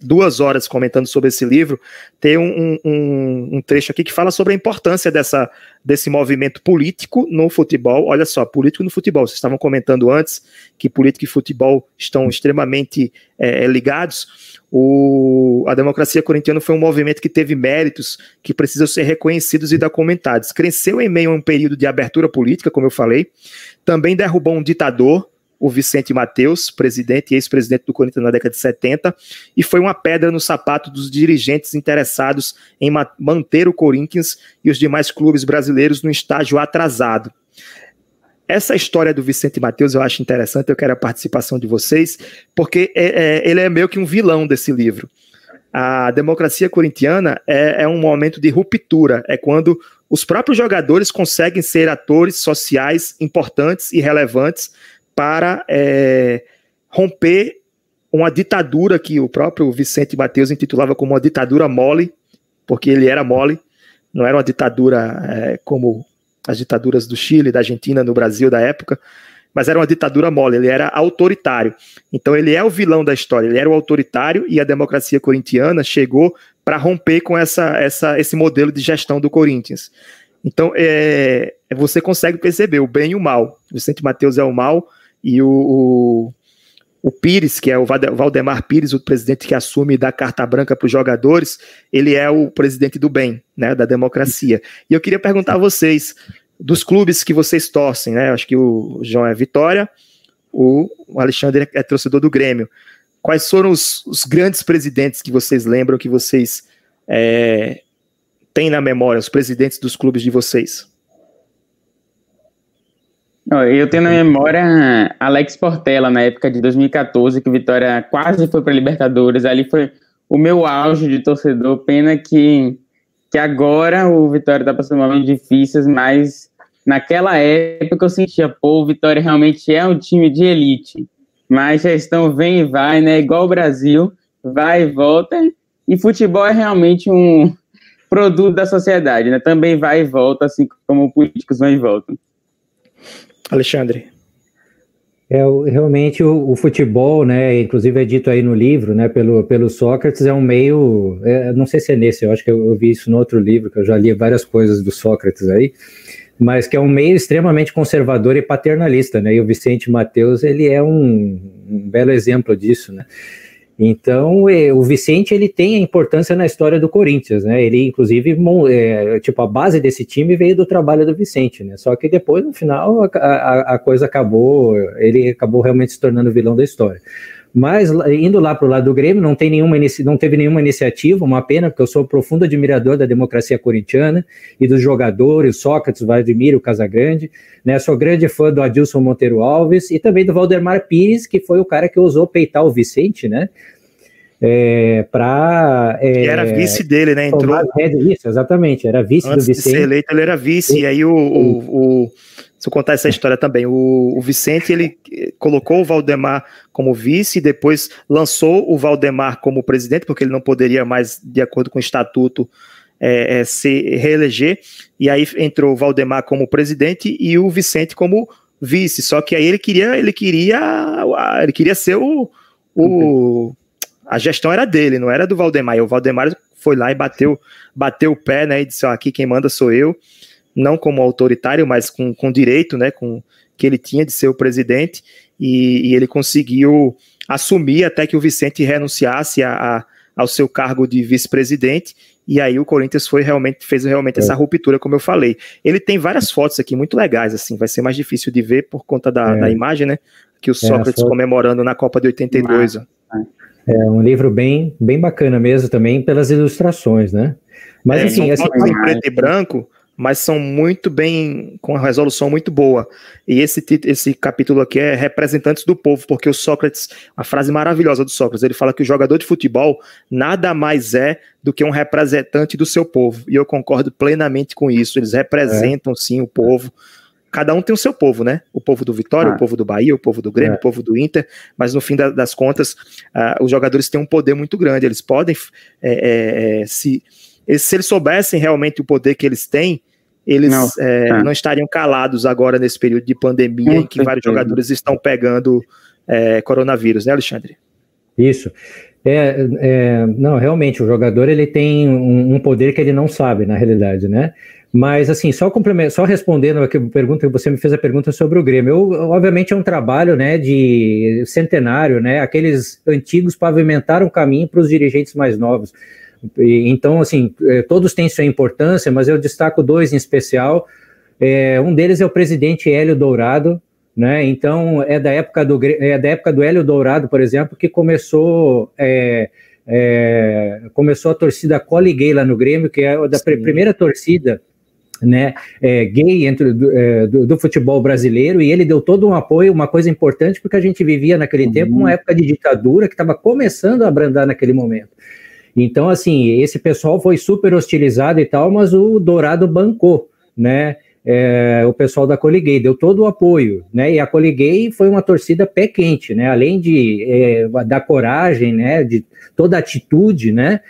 duas horas comentando sobre esse livro. Tem um, um, um, trecho aqui que fala sobre a importância dessa, desse movimento político no futebol. Olha só, político no futebol. Vocês estavam comentando antes que política e futebol estão extremamente é, ligados. O, a democracia corintiana foi um movimento que teve méritos que precisam ser reconhecidos e documentados. Cresceu em meio a um período de abertura política, como eu falei. Também derrubou um ditador, o Vicente Mateus, presidente e ex-presidente do Corinthians na década de 70, e foi uma pedra no sapato dos dirigentes interessados em ma manter o Corinthians e os demais clubes brasileiros no estágio atrasado. Essa história do Vicente Mateus eu acho interessante, eu quero a participação de vocês, porque é, é, ele é meio que um vilão desse livro. A democracia corintiana é, é um momento de ruptura, é quando os próprios jogadores conseguem ser atores sociais importantes e relevantes para é, romper uma ditadura que o próprio Vicente Mateus intitulava como uma ditadura mole, porque ele era mole, não era uma ditadura é, como as ditaduras do Chile, da Argentina, no Brasil da época, mas era uma ditadura mole, ele era autoritário. Então ele é o vilão da história, ele era o autoritário e a democracia corintiana chegou para romper com essa, essa, esse modelo de gestão do Corinthians. Então é, você consegue perceber o bem e o mal. Vicente Mateus é o mal, e o, o, o Pires, que é o Valdemar Pires, o presidente que assume da carta branca para os jogadores, ele é o presidente do bem, né, da democracia. E eu queria perguntar a vocês, dos clubes que vocês torcem, né, acho que o João é Vitória, o Alexandre é torcedor do Grêmio. Quais foram os, os grandes presidentes que vocês lembram, que vocês é, têm na memória, os presidentes dos clubes de vocês? Eu tenho na memória Alex Portela, na época de 2014, que o Vitória quase foi para Libertadores. Ali foi o meu auge de torcedor. Pena que, que agora o Vitória está passando momentos difíceis, mas naquela época eu sentia, pô, o Vitória realmente é um time de elite. Mas gestão vem e vai, né? Igual o Brasil, vai e volta. E futebol é realmente um, produto da sociedade, né? Também vai e volta, assim como políticos vão e voltam. Alexandre. É, realmente o, o, futebol, né, inclusive é dito aí no livro, né, pelo, pelo Sócrates, é um meio, é, não sei se é nesse, eu acho que eu, eu, vi isso no outro livro, que eu já li várias coisas do Sócrates aí, mas que é um meio extremamente conservador e paternalista, né, e o Vicente Mateus, ele é um, um belo exemplo disso, né, então, é, o Vicente ele tem a importância na história do Corinthians, né? Ele, inclusive, é, tipo, a base desse time veio do trabalho do Vicente, né? Só que depois, no final, a, a, a coisa acabou, ele acabou realmente se tornando vilão da história. Mas indo lá para o lado do Grêmio, não, tem nenhuma, não teve nenhuma iniciativa, uma pena, porque eu sou profundo admirador da democracia corintiana e dos jogadores, Sócrates, Vladimir, o Casagrande. Né? Sou grande fã do Adilson Monteiro Alves e também do Valdemar Pires, que foi o cara que ousou peitar o Vicente, né? É, para é, era vice dele, né? Entrou. Isso, exatamente, era vice Antes do Vicente. De ser eleito, ele era vice, e, e aí o, o, o eu contar essa história também, o, o, Vicente ele colocou o Valdemar como vice, depois lançou o Valdemar como presidente, porque ele não poderia mais, de acordo com o estatuto, é, é, se reeleger, e aí entrou o Valdemar como presidente e o Vicente como vice. Só que aí ele queria, ele queria, ele queria ser o, o a gestão era dele, não era do Valdemar. E o Valdemar foi lá e bateu, bateu o pé, né? E disse: ó, aqui quem manda sou eu não como autoritário, mas com, com direito, né, com que ele tinha de ser o presidente, e, e ele conseguiu assumir até que o Vicente renunciasse a, a, ao seu cargo de vice-presidente, e aí o Corinthians foi realmente fez realmente é. essa ruptura, como eu falei. Ele tem várias fotos aqui muito legais, assim, vai ser mais difícil de ver por conta da, é. da imagem, né? Que o é, Sócrates é, comemorando na Copa de 82. É um livro bem, bem bacana mesmo também pelas ilustrações, né? Mas é, assim, assim em preto e branco, mas são muito bem, com uma resolução muito boa. E esse, esse capítulo aqui é representantes do povo, porque o Sócrates, a frase maravilhosa do Sócrates, ele fala que o jogador de futebol nada mais é do que um representante do seu povo. E eu concordo plenamente com isso. Eles representam é. sim o povo. Cada um tem o seu povo, né? O povo do Vitória, ah. o povo do Bahia, o povo do Grêmio, é. o povo do Inter, mas no fim da, das contas, uh, os jogadores têm um poder muito grande. Eles podem é, é se se eles soubessem realmente o poder que eles têm, eles não, é, é. não estariam calados agora nesse período de pandemia em que vários jogadores estão pegando é, coronavírus, né, Alexandre? Isso. É, é, não, realmente, o jogador ele tem um, um, poder que ele não sabe, na realidade, né? Mas, assim, só, só respondendo a pergunta que você me fez a pergunta sobre o Grêmio, eu, obviamente é um trabalho, né, de centenário, né? Aqueles antigos pavimentaram o caminho para os dirigentes mais novos. Então, assim, é, todos têm sua importância, mas eu destaco dois em especial. É, um deles é o presidente Hélio Dourado, né? Então, é da época do, é da época do Hélio Dourado, por exemplo, que começou, é, é, começou a torcida Cole Gay lá no Grêmio, que é a da Sim. primeira torcida né, é, gay entre, do, é, do, do, futebol brasileiro, e ele deu todo um apoio, uma coisa importante, porque a gente vivia naquele uhum. tempo uma época de ditadura que estava começando a abrandar naquele momento. Então, assim, esse pessoal foi super hostilizado e tal, mas o Dourado bancou, né? É, o pessoal da Coliguei deu todo o apoio, né? E a Coliguei foi uma torcida pé quente, né? Além de é, da coragem, né? De toda atitude, né?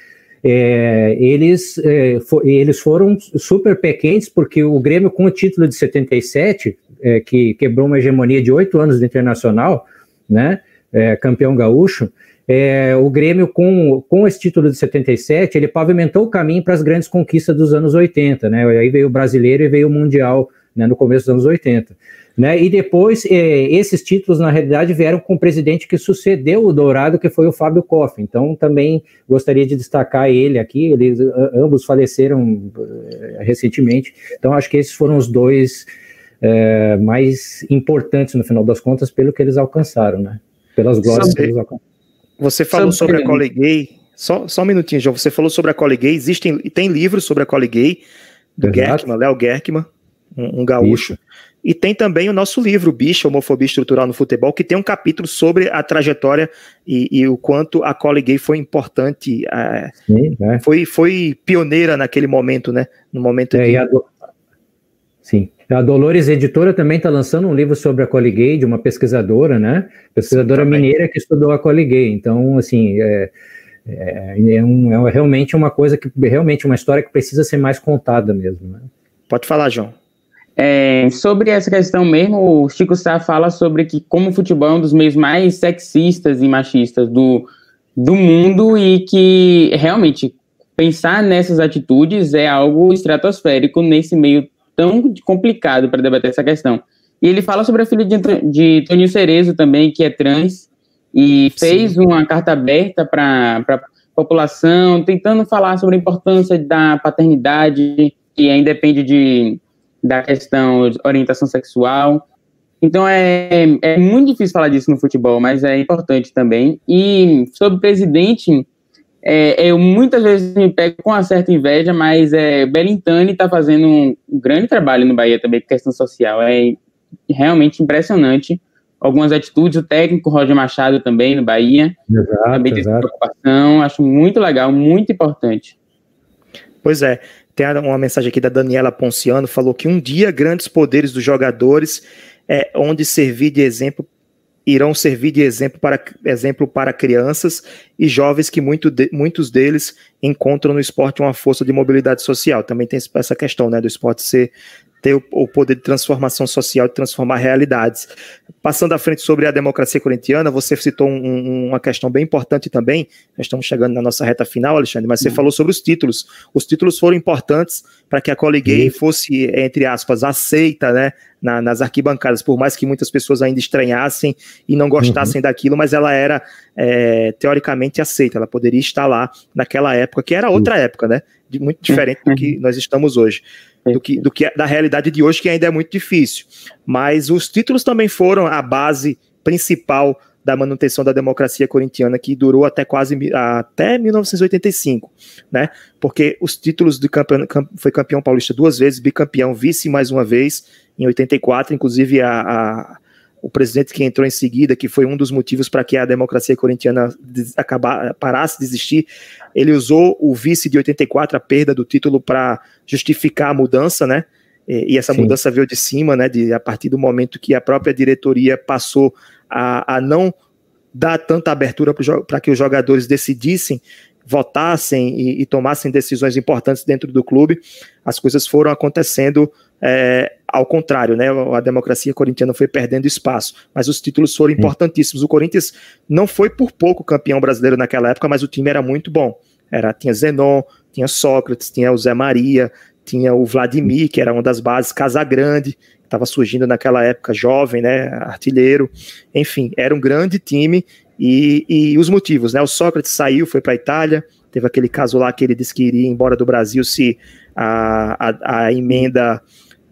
É, eles, é, for, eles foram super pé quentes porque o Grêmio com o título de 77, é, que quebrou uma hegemonia de oito anos do Internacional, né? É, campeão gaúcho, é, o Grêmio, com, com esse título de 77, ele pavimentou o caminho para as grandes conquistas dos anos 80, né? Aí veio o brasileiro e veio o Mundial né, no começo dos anos 80. Né? E depois, é, esses títulos, na realidade, vieram com o presidente que sucedeu o Dourado, que foi o Fábio Koff. Então, também gostaria de destacar ele aqui. Eles ambos faleceram é, recentemente. Então, acho que esses foram os dois é, mais importantes, no final das contas, pelo que eles alcançaram, né? Pelas glórias que eles alcançaram. Você falou sobre, sobre a Cole Gay. Só, só um minutinho, João. Você falou sobre a Cole Gay. Existem, tem livros sobre a Cole Gay, do Gerkman, Léo Gerkman, um, um gaúcho. Isso. E tem também o nosso livro, Bicho, Homofobia Estrutural no Futebol, que tem um capítulo sobre a trajetória e, e o quanto a Cole Gay foi importante, é, Sim, é. Foi, foi pioneira naquele momento, né? No momento é, do... Sim. A Dolores Editora também está lançando um livro sobre a Coligay, de uma pesquisadora, né? Pesquisadora Sim, mineira que estudou a Coligay. Então, assim, é, É, é, um, é realmente uma coisa que realmente uma história que precisa ser mais contada mesmo. Né? Pode falar, João. É, sobre essa questão mesmo, o Chico Sá fala sobre que como o futebol é um dos meios mais sexistas e machistas do, do mundo e que realmente pensar nessas atitudes é algo estratosférico nesse meio tão complicado para debater essa questão. E ele fala sobre a filha de, de Toninho Cerezo também, que é trans, e fez Sim. uma carta aberta para a população, tentando falar sobre a importância da paternidade, que ainda depende de da questão de orientação sexual. Então é, é muito difícil falar disso no futebol, mas é importante também. E sobre o presidente, é, eu muitas vezes me pego com uma certa inveja, mas é, Belintani está fazendo um, grande trabalho no Bahia também com questão social. É realmente impressionante. Algumas atitudes, o técnico Roger Machado também no Bahia. Exato, também tem preocupação. Acho muito legal, muito importante. Pois é. Tem uma mensagem aqui da Daniela Ponciano, falou que um dia grandes poderes dos jogadores é onde servir de exemplo irão servir de exemplo para, exemplo para crianças e jovens que muito de, muitos deles encontram no esporte uma força de mobilidade social. Também tem essa questão né, do esporte ser ter o, o, poder de transformação social, de transformar realidades. Passando à frente sobre a democracia corintiana, você citou um, uma questão bem importante também. Nós estamos chegando na nossa reta final, Alexandre, mas você uhum. falou sobre os títulos. Os títulos foram importantes para que a Coligay uhum. fosse, entre aspas, aceita, né? Na, nas arquibancadas, por mais que muitas pessoas ainda estranhassem e não gostassem uhum. daquilo, mas ela era é, teoricamente aceita, ela poderia estar lá naquela época, que era outra época, né? De, muito diferente do que nós estamos hoje do que, do que da realidade de hoje, que ainda é muito difícil. Mas os títulos também foram a base principal da manutenção da democracia corintiana, que durou até quase até 1985, né? Porque os títulos de campeão, foi campeão paulista duas vezes, bicampeão, vice mais uma vez em 84, inclusive a, a o presidente que entrou em seguida, que foi um dos motivos para que a democracia corintiana acabar, parasse de existir, ele usou o vice de 84, a perda do título, para justificar a mudança, né? E, e essa Sim. mudança veio de cima, né? De, a partir do momento que a própria diretoria passou a, a não dar tanta abertura para que os jogadores decidissem votassem e, e, tomassem decisões importantes dentro do clube, as coisas foram acontecendo é, ao contrário, né? A democracia corintiana foi perdendo espaço, mas os títulos foram importantíssimos. O Corinthians não foi por pouco campeão brasileiro naquela época, mas o time era muito bom. Era, tinha Zenon, tinha Sócrates, tinha o Zé Maria, tinha o Vladimir, que era uma das bases, Casagrande, que estava surgindo naquela época, jovem, né? Artilheiro. Enfim, era um grande time e, e os motivos, né? O Sócrates saiu, foi para a Itália, teve aquele caso lá que ele disse que iria embora do Brasil se a, a, a emenda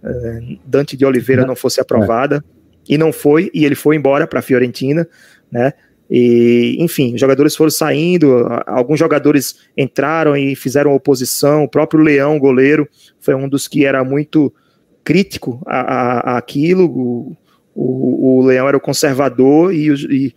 uh, Dante de Oliveira não fosse aprovada, e não foi, e ele foi embora para a Fiorentina, né? E, enfim, os jogadores foram saindo, alguns jogadores entraram e fizeram oposição, o próprio Leão, goleiro, foi um dos que era muito crítico a, a, a aquilo, o, o, o, Leão era o conservador e, e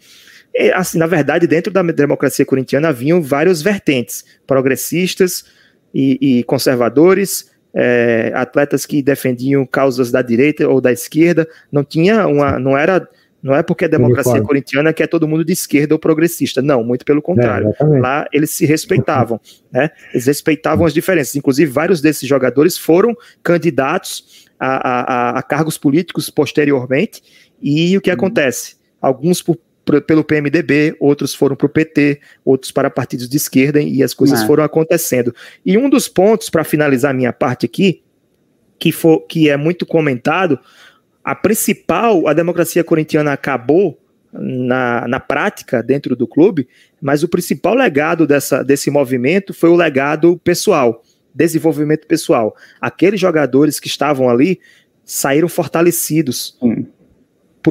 assim, na verdade, dentro da democracia corintiana haviam vários vertentes, progressistas e, e conservadores, é, atletas que defendiam causas da direita ou da esquerda, não tinha uma, não era, não é porque a democracia Uniforme. corintiana que é todo mundo de esquerda ou progressista, não, muito pelo contrário. É, Lá eles se respeitavam, né? Eles respeitavam as diferenças. Inclusive, vários desses jogadores foram candidatos a, a, a cargos políticos posteriormente. E o que uhum. acontece? Alguns por pelo PMDB, outros foram para o PT, outros para partidos de esquerda, e as coisas é. foram acontecendo. E um dos pontos, para finalizar minha parte aqui, que, for, que é muito comentado, a principal, a democracia corintiana acabou na, na prática dentro do clube, mas o principal legado dessa, desse movimento foi o legado pessoal, desenvolvimento pessoal. Aqueles jogadores que estavam ali saíram fortalecidos. Hum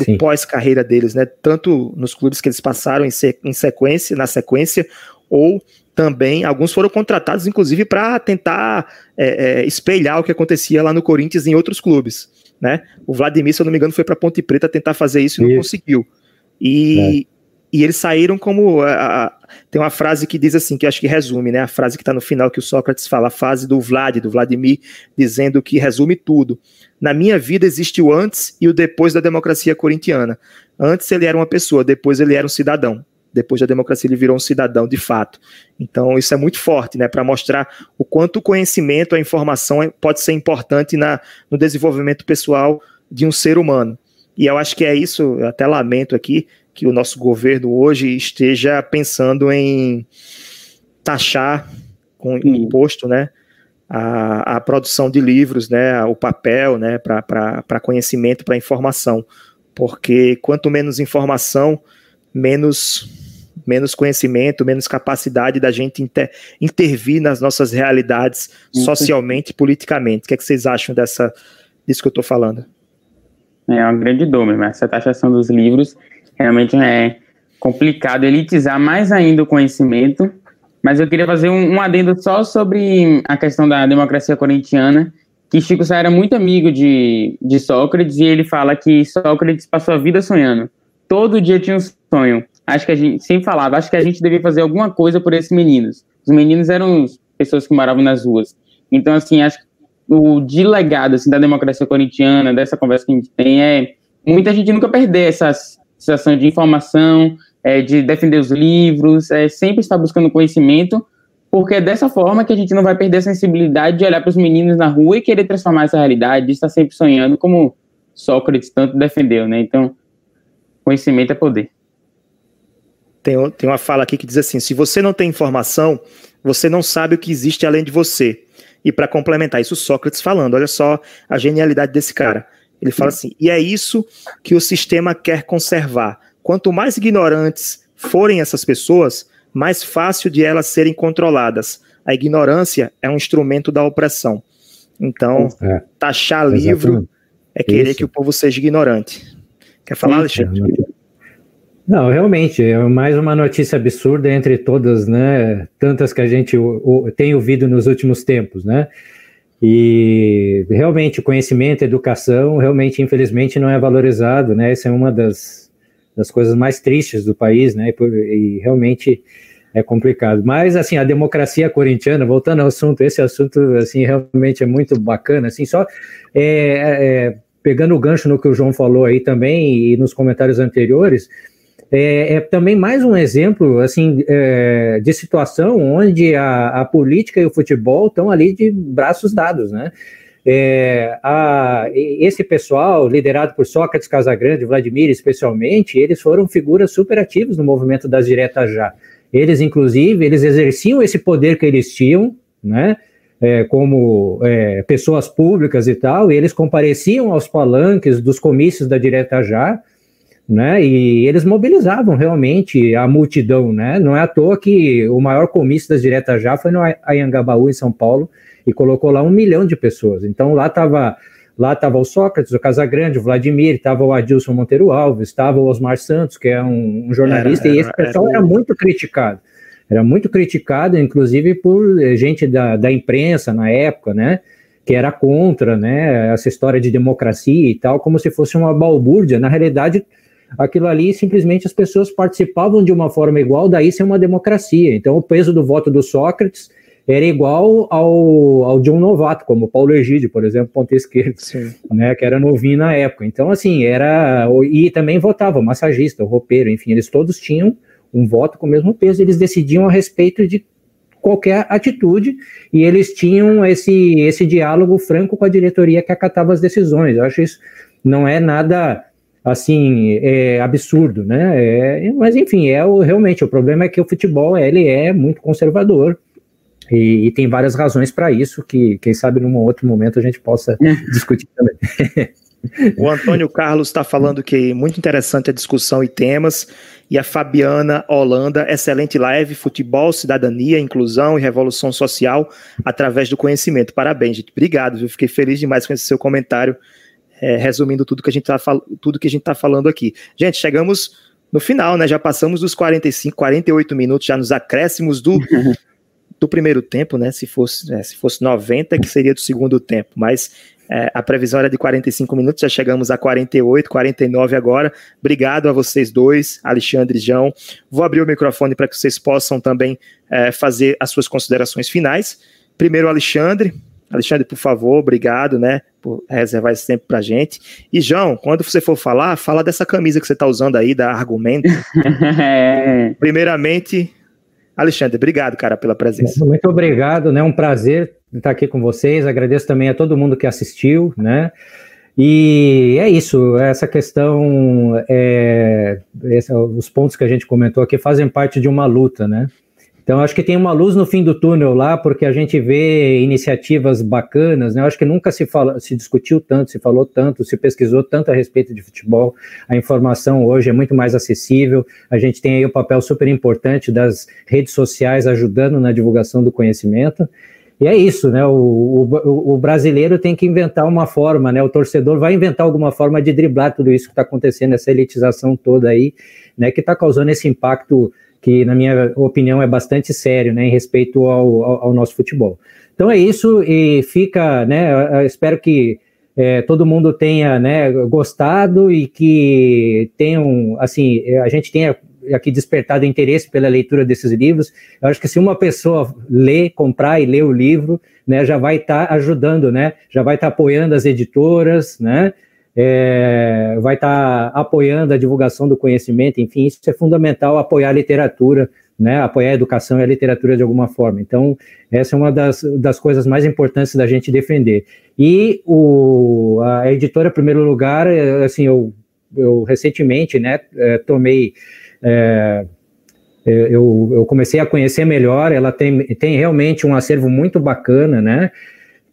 por pós-carreira deles, né? Tanto nos clubes que eles passaram em, se, em sequência, na sequência, ou também alguns foram contratados, inclusive, para tentar é, é, espelhar o que acontecia lá no Corinthians em outros clubes. Né? O Vladimir, se eu não me engano, foi para Ponte Preta tentar fazer isso e não conseguiu. E, é. E eles saíram como. A, a, tem uma frase que diz assim, que acho que resume, né? A frase que está no final que o Sócrates fala, a frase do Vlad, do Vladimir, dizendo que resume tudo. Na minha vida existe o antes e o depois da democracia corintiana. Antes ele era uma pessoa, depois ele era um cidadão. Depois da democracia, ele virou um cidadão de fato. Então, isso é muito forte, né? Para mostrar o quanto o conhecimento, a informação é, pode ser importante na, no desenvolvimento pessoal de um ser humano. E eu acho que é isso, eu até lamento aqui, que o nosso governo hoje esteja pensando em taxar com imposto, né? A, a produção de livros, né? O papel, né? Para conhecimento, para informação. Porque quanto menos informação, menos menos conhecimento, menos capacidade da gente inter, intervir nas nossas realidades socialmente e politicamente. O que, é que vocês acham dessa, disso que eu estou falando? É uma grande dor, mesmo. Essa taxação dos livros realmente é complicado elitizar mais ainda o conhecimento. Mas eu queria fazer um, um adendo só sobre a questão da democracia corintiana, que Chico Sá era muito amigo de, de Sócrates e ele fala que Sócrates passou a vida sonhando. Todo dia tinha um sonho. Acho que a gente sempre falava, acho que a gente devia fazer alguma coisa por esses meninos. Os meninos eram pessoas que moravam nas ruas. Então, assim, acho que o de legado assim, da democracia corintiana, dessa conversa que a gente tem, é muita gente nunca perder essa sensação de informação, é, de defender os livros, é, sempre estar buscando conhecimento, porque é dessa forma que a gente não vai perder a sensibilidade de olhar para os meninos na rua e querer transformar essa realidade, de estar sempre sonhando, como Sócrates tanto defendeu, né? Então, conhecimento é poder. Tem, tem uma fala aqui que diz assim: se você não tem informação, você não sabe o que existe além de você. E para complementar isso, Sócrates falando, olha só a genialidade desse cara. Ele fala assim: e é isso que o sistema quer conservar. Quanto mais ignorantes forem essas pessoas, mais fácil de elas serem controladas. A ignorância é um instrumento da opressão. Então, é, taxar livro é querer isso. que o povo seja ignorante. Quer falar, Alexandre? Não, realmente, é mais uma notícia absurda entre todas, né? Tantas que a gente o, o, tem ouvido nos últimos tempos, né? E realmente, conhecimento, educação, realmente, infelizmente, não é valorizado, né? Essa é uma das, das coisas mais tristes do país, né? E, por, e realmente é complicado. Mas, assim, a democracia corintiana, voltando ao assunto, esse assunto, assim, realmente é muito bacana, assim, só é, é, pegando o gancho no que o João falou aí também e nos comentários anteriores, é, é, também mais um exemplo assim é, de situação onde a, a, política e o futebol estão ali de braços dados, né? É, a, esse pessoal, liderado por Sócrates Casagrande, Vladimir especialmente, eles foram figuras super ativas no movimento das diretas já. Eles, inclusive, eles exerciam esse poder que eles tinham, né? É, como é, pessoas públicas e tal, e eles compareciam aos palanques dos comícios da direta já, né? E eles mobilizavam realmente a multidão, né? Não é à toa que o maior comício das diretas já foi no Ayangabaú, em São Paulo, e colocou lá um milhão de pessoas. Então lá estava lá estava o Sócrates, o Casagrande, o Vladimir, estava o Adilson Monteiro Alves, estava o Osmar Santos, que é um, um jornalista, era, era, e esse pessoal era, era muito criticado. Era muito criticado, inclusive, por gente da, da imprensa na época, né? que era contra né, essa história de democracia e tal, como se fosse uma balbúrdia. Na realidade, aquilo ali simplesmente as pessoas participavam de uma forma igual, daí ser uma democracia. Então o peso do voto do Sócrates era igual ao, ao de um novato, como Paulo Egídio, por exemplo, ponta esquerda, né, que era novinho na época. Então, assim, era. E também votava, massagista, o roupeiro, enfim, eles todos tinham um voto com o mesmo peso, eles decidiam a respeito de qualquer atitude e eles tinham esse, esse diálogo franco com a diretoria que acatava as decisões. Eu acho isso não é nada assim, é absurdo, né? É, mas enfim, é o, realmente o problema é que o futebol ele é muito conservador e, e tem várias razões para isso que quem sabe num outro momento a gente possa discutir também. O Antônio Carlos está falando que muito interessante a discussão e temas. E a Fabiana Holanda, excelente live, futebol, cidadania, inclusão e revolução social através do conhecimento. Parabéns, gente. Obrigado, eu fiquei feliz demais com esse seu comentário é, resumindo tudo que a gente está tudo que a gente tá falando aqui. Gente, chegamos no final, né? Já passamos dos 45, 48 minutos, já nos acréscimos do, do primeiro tempo, né? Se fosse, é, se fosse 90, que seria do segundo tempo, mas é, a previsão era de 45 minutos, já chegamos a 48, 49 agora. Obrigado a vocês dois, Alexandre e João. Vou abrir o microfone para que vocês possam também é, fazer as suas considerações finais. Primeiro, Alexandre. Alexandre, por favor, obrigado, né? Por reservar esse tempo pra gente. E, João, quando você for falar, fala dessa camisa que você tá usando aí, da Argumento. é. Primeiramente, Alexandre, obrigado, cara, pela presença. Muito obrigado, né? Um prazer estar aqui com vocês. Agradeço também a todo mundo que assistiu, né? E é isso, essa questão, é, esse, os pontos que a gente comentou aqui fazem parte de uma luta, né? Então, acho que tem uma luz no fim do túnel lá, porque a gente vê iniciativas bacanas, né? Acho que nunca se, fala, se discutiu tanto, se falou tanto, se pesquisou tanto a respeito de futebol. A informação hoje é muito mais acessível. A gente tem aí o um papel super importante das redes sociais ajudando na divulgação do conhecimento. E é isso, né? O, o, o, brasileiro tem que inventar uma forma, né? O torcedor vai inventar alguma forma de driblar tudo isso que está acontecendo, essa elitização toda aí, né? Que está causando esse impacto que, na minha opinião, é bastante sério, né? Em respeito ao, ao, ao nosso futebol. Então é isso e fica, né? Espero que é, todo mundo tenha né, gostado e que tenham, assim, a gente tenha aqui despertado interesse pela leitura desses livros. Eu acho que se uma pessoa ler, comprar e ler o livro, né, já vai estar tá ajudando, né, já vai estar tá apoiando as editoras, né, é, vai estar tá apoiando a divulgação do conhecimento, enfim, isso é fundamental, apoiar a literatura, né, apoiar a educação e a literatura de alguma forma. Então, essa é uma das, das coisas mais importantes da gente defender. E o, a editora, em primeiro lugar, é, assim, eu, eu recentemente, né, é, tomei é, é, eu, eu, comecei a conhecer melhor, ela tem, tem realmente um acervo muito bacana, né?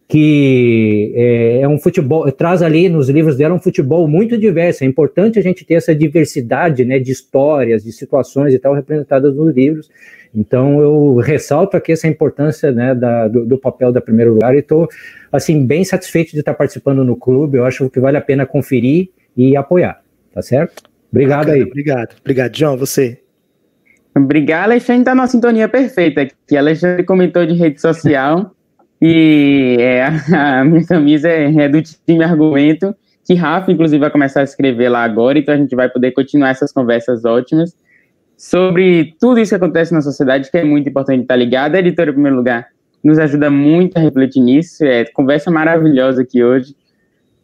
Que é, é, um futebol, traz ali nos livros dela um futebol muito diverso. É importante a gente ter essa diversidade né, de histórias, de situações e tal representadas nos livros. Então eu ressalto aqui essa importância né, da, do, do, papel da primeiro lugar e estou assim bem satisfeito de estar participando no clube. Eu acho que vale a pena conferir e apoiar, tá certo? Obrigado Bacana, aí. Obrigado. Obrigado, João. Você. Obrigado, Alexandre. Está na sintonia perfeita aqui. Alexandre comentou de rede social e é, a minha camisa é, é do time Argumento, que Rafa, inclusive, vai começar a escrever lá agora, então a gente vai poder continuar essas conversas ótimas sobre tudo isso que acontece na sociedade, que é muito importante estar ligado. A editora, em primeiro lugar, nos ajuda muito a refletir nisso. É conversa maravilhosa aqui hoje.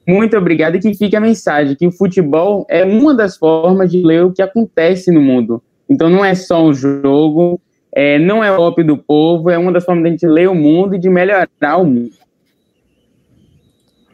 Muito obrigado e que fique a mensagem que o futebol é uma das formas de ler o que acontece no mundo. Então não é só um jogo, é, não é o ópio do povo, é uma das formas de a gente ler o mundo e de melhorar o mundo.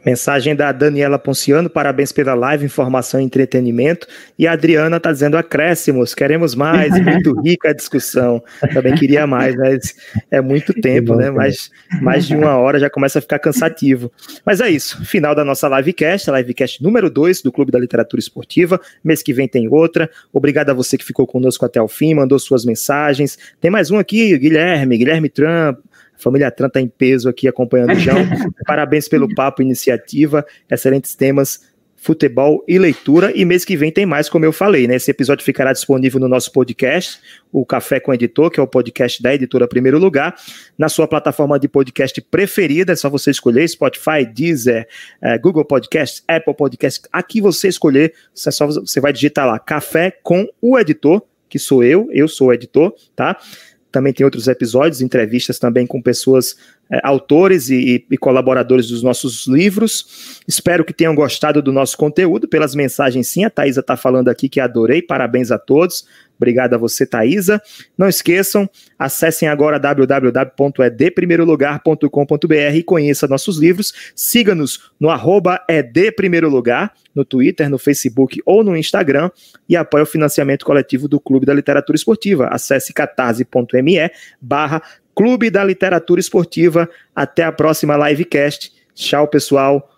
Mensagem da Daniela Ponciano, parabéns pela live, informação e entretenimento. E a Adriana está dizendo acréscimos, queremos mais, muito rica a discussão. Também queria mais, mas é muito tempo, bom, né? Mais, mais de uma hora já começa a ficar cansativo. Mas é isso, final da nossa livecast, a livecast número 2 do Clube da Literatura Esportiva. Mês que vem tem outra. Obrigado a você que ficou conosco até o fim, mandou suas mensagens. Tem mais um aqui, Guilherme, Guilherme Trump. Família Tran está em peso aqui acompanhando o João. Parabéns pelo papo, iniciativa, excelentes temas, futebol e leitura. E mês que vem tem mais, como eu falei, né? Esse episódio ficará disponível no nosso podcast, o Café com o Editor, que é o podcast da editora Primeiro Lugar, na sua plataforma de podcast preferida. É só você escolher Spotify, Deezer, eh, Google Podcast, Apple Podcast. Aqui você escolher, você, só, você vai digitar lá Café com o Editor, que sou eu, eu sou o editor, tá? Também tem outros episódios, entrevistas também com pessoas, é, autores e, e, colaboradores dos nossos livros. Espero que tenham gostado do nosso conteúdo, pelas mensagens sim, a Thaisa está falando aqui que adorei, parabéns a todos. Obrigado a você, Thaisa. Não esqueçam, acessem agora www.edprimeirolugar.com.br e conheça nossos livros. Siga-nos no arroba edprimeirolugar, no Twitter, no Facebook ou no Instagram e apoie o financiamento coletivo do Clube da Literatura Esportiva. Acesse catarse.me barra Clube da Literatura Esportiva. Até a próxima livecast. Tchau, pessoal.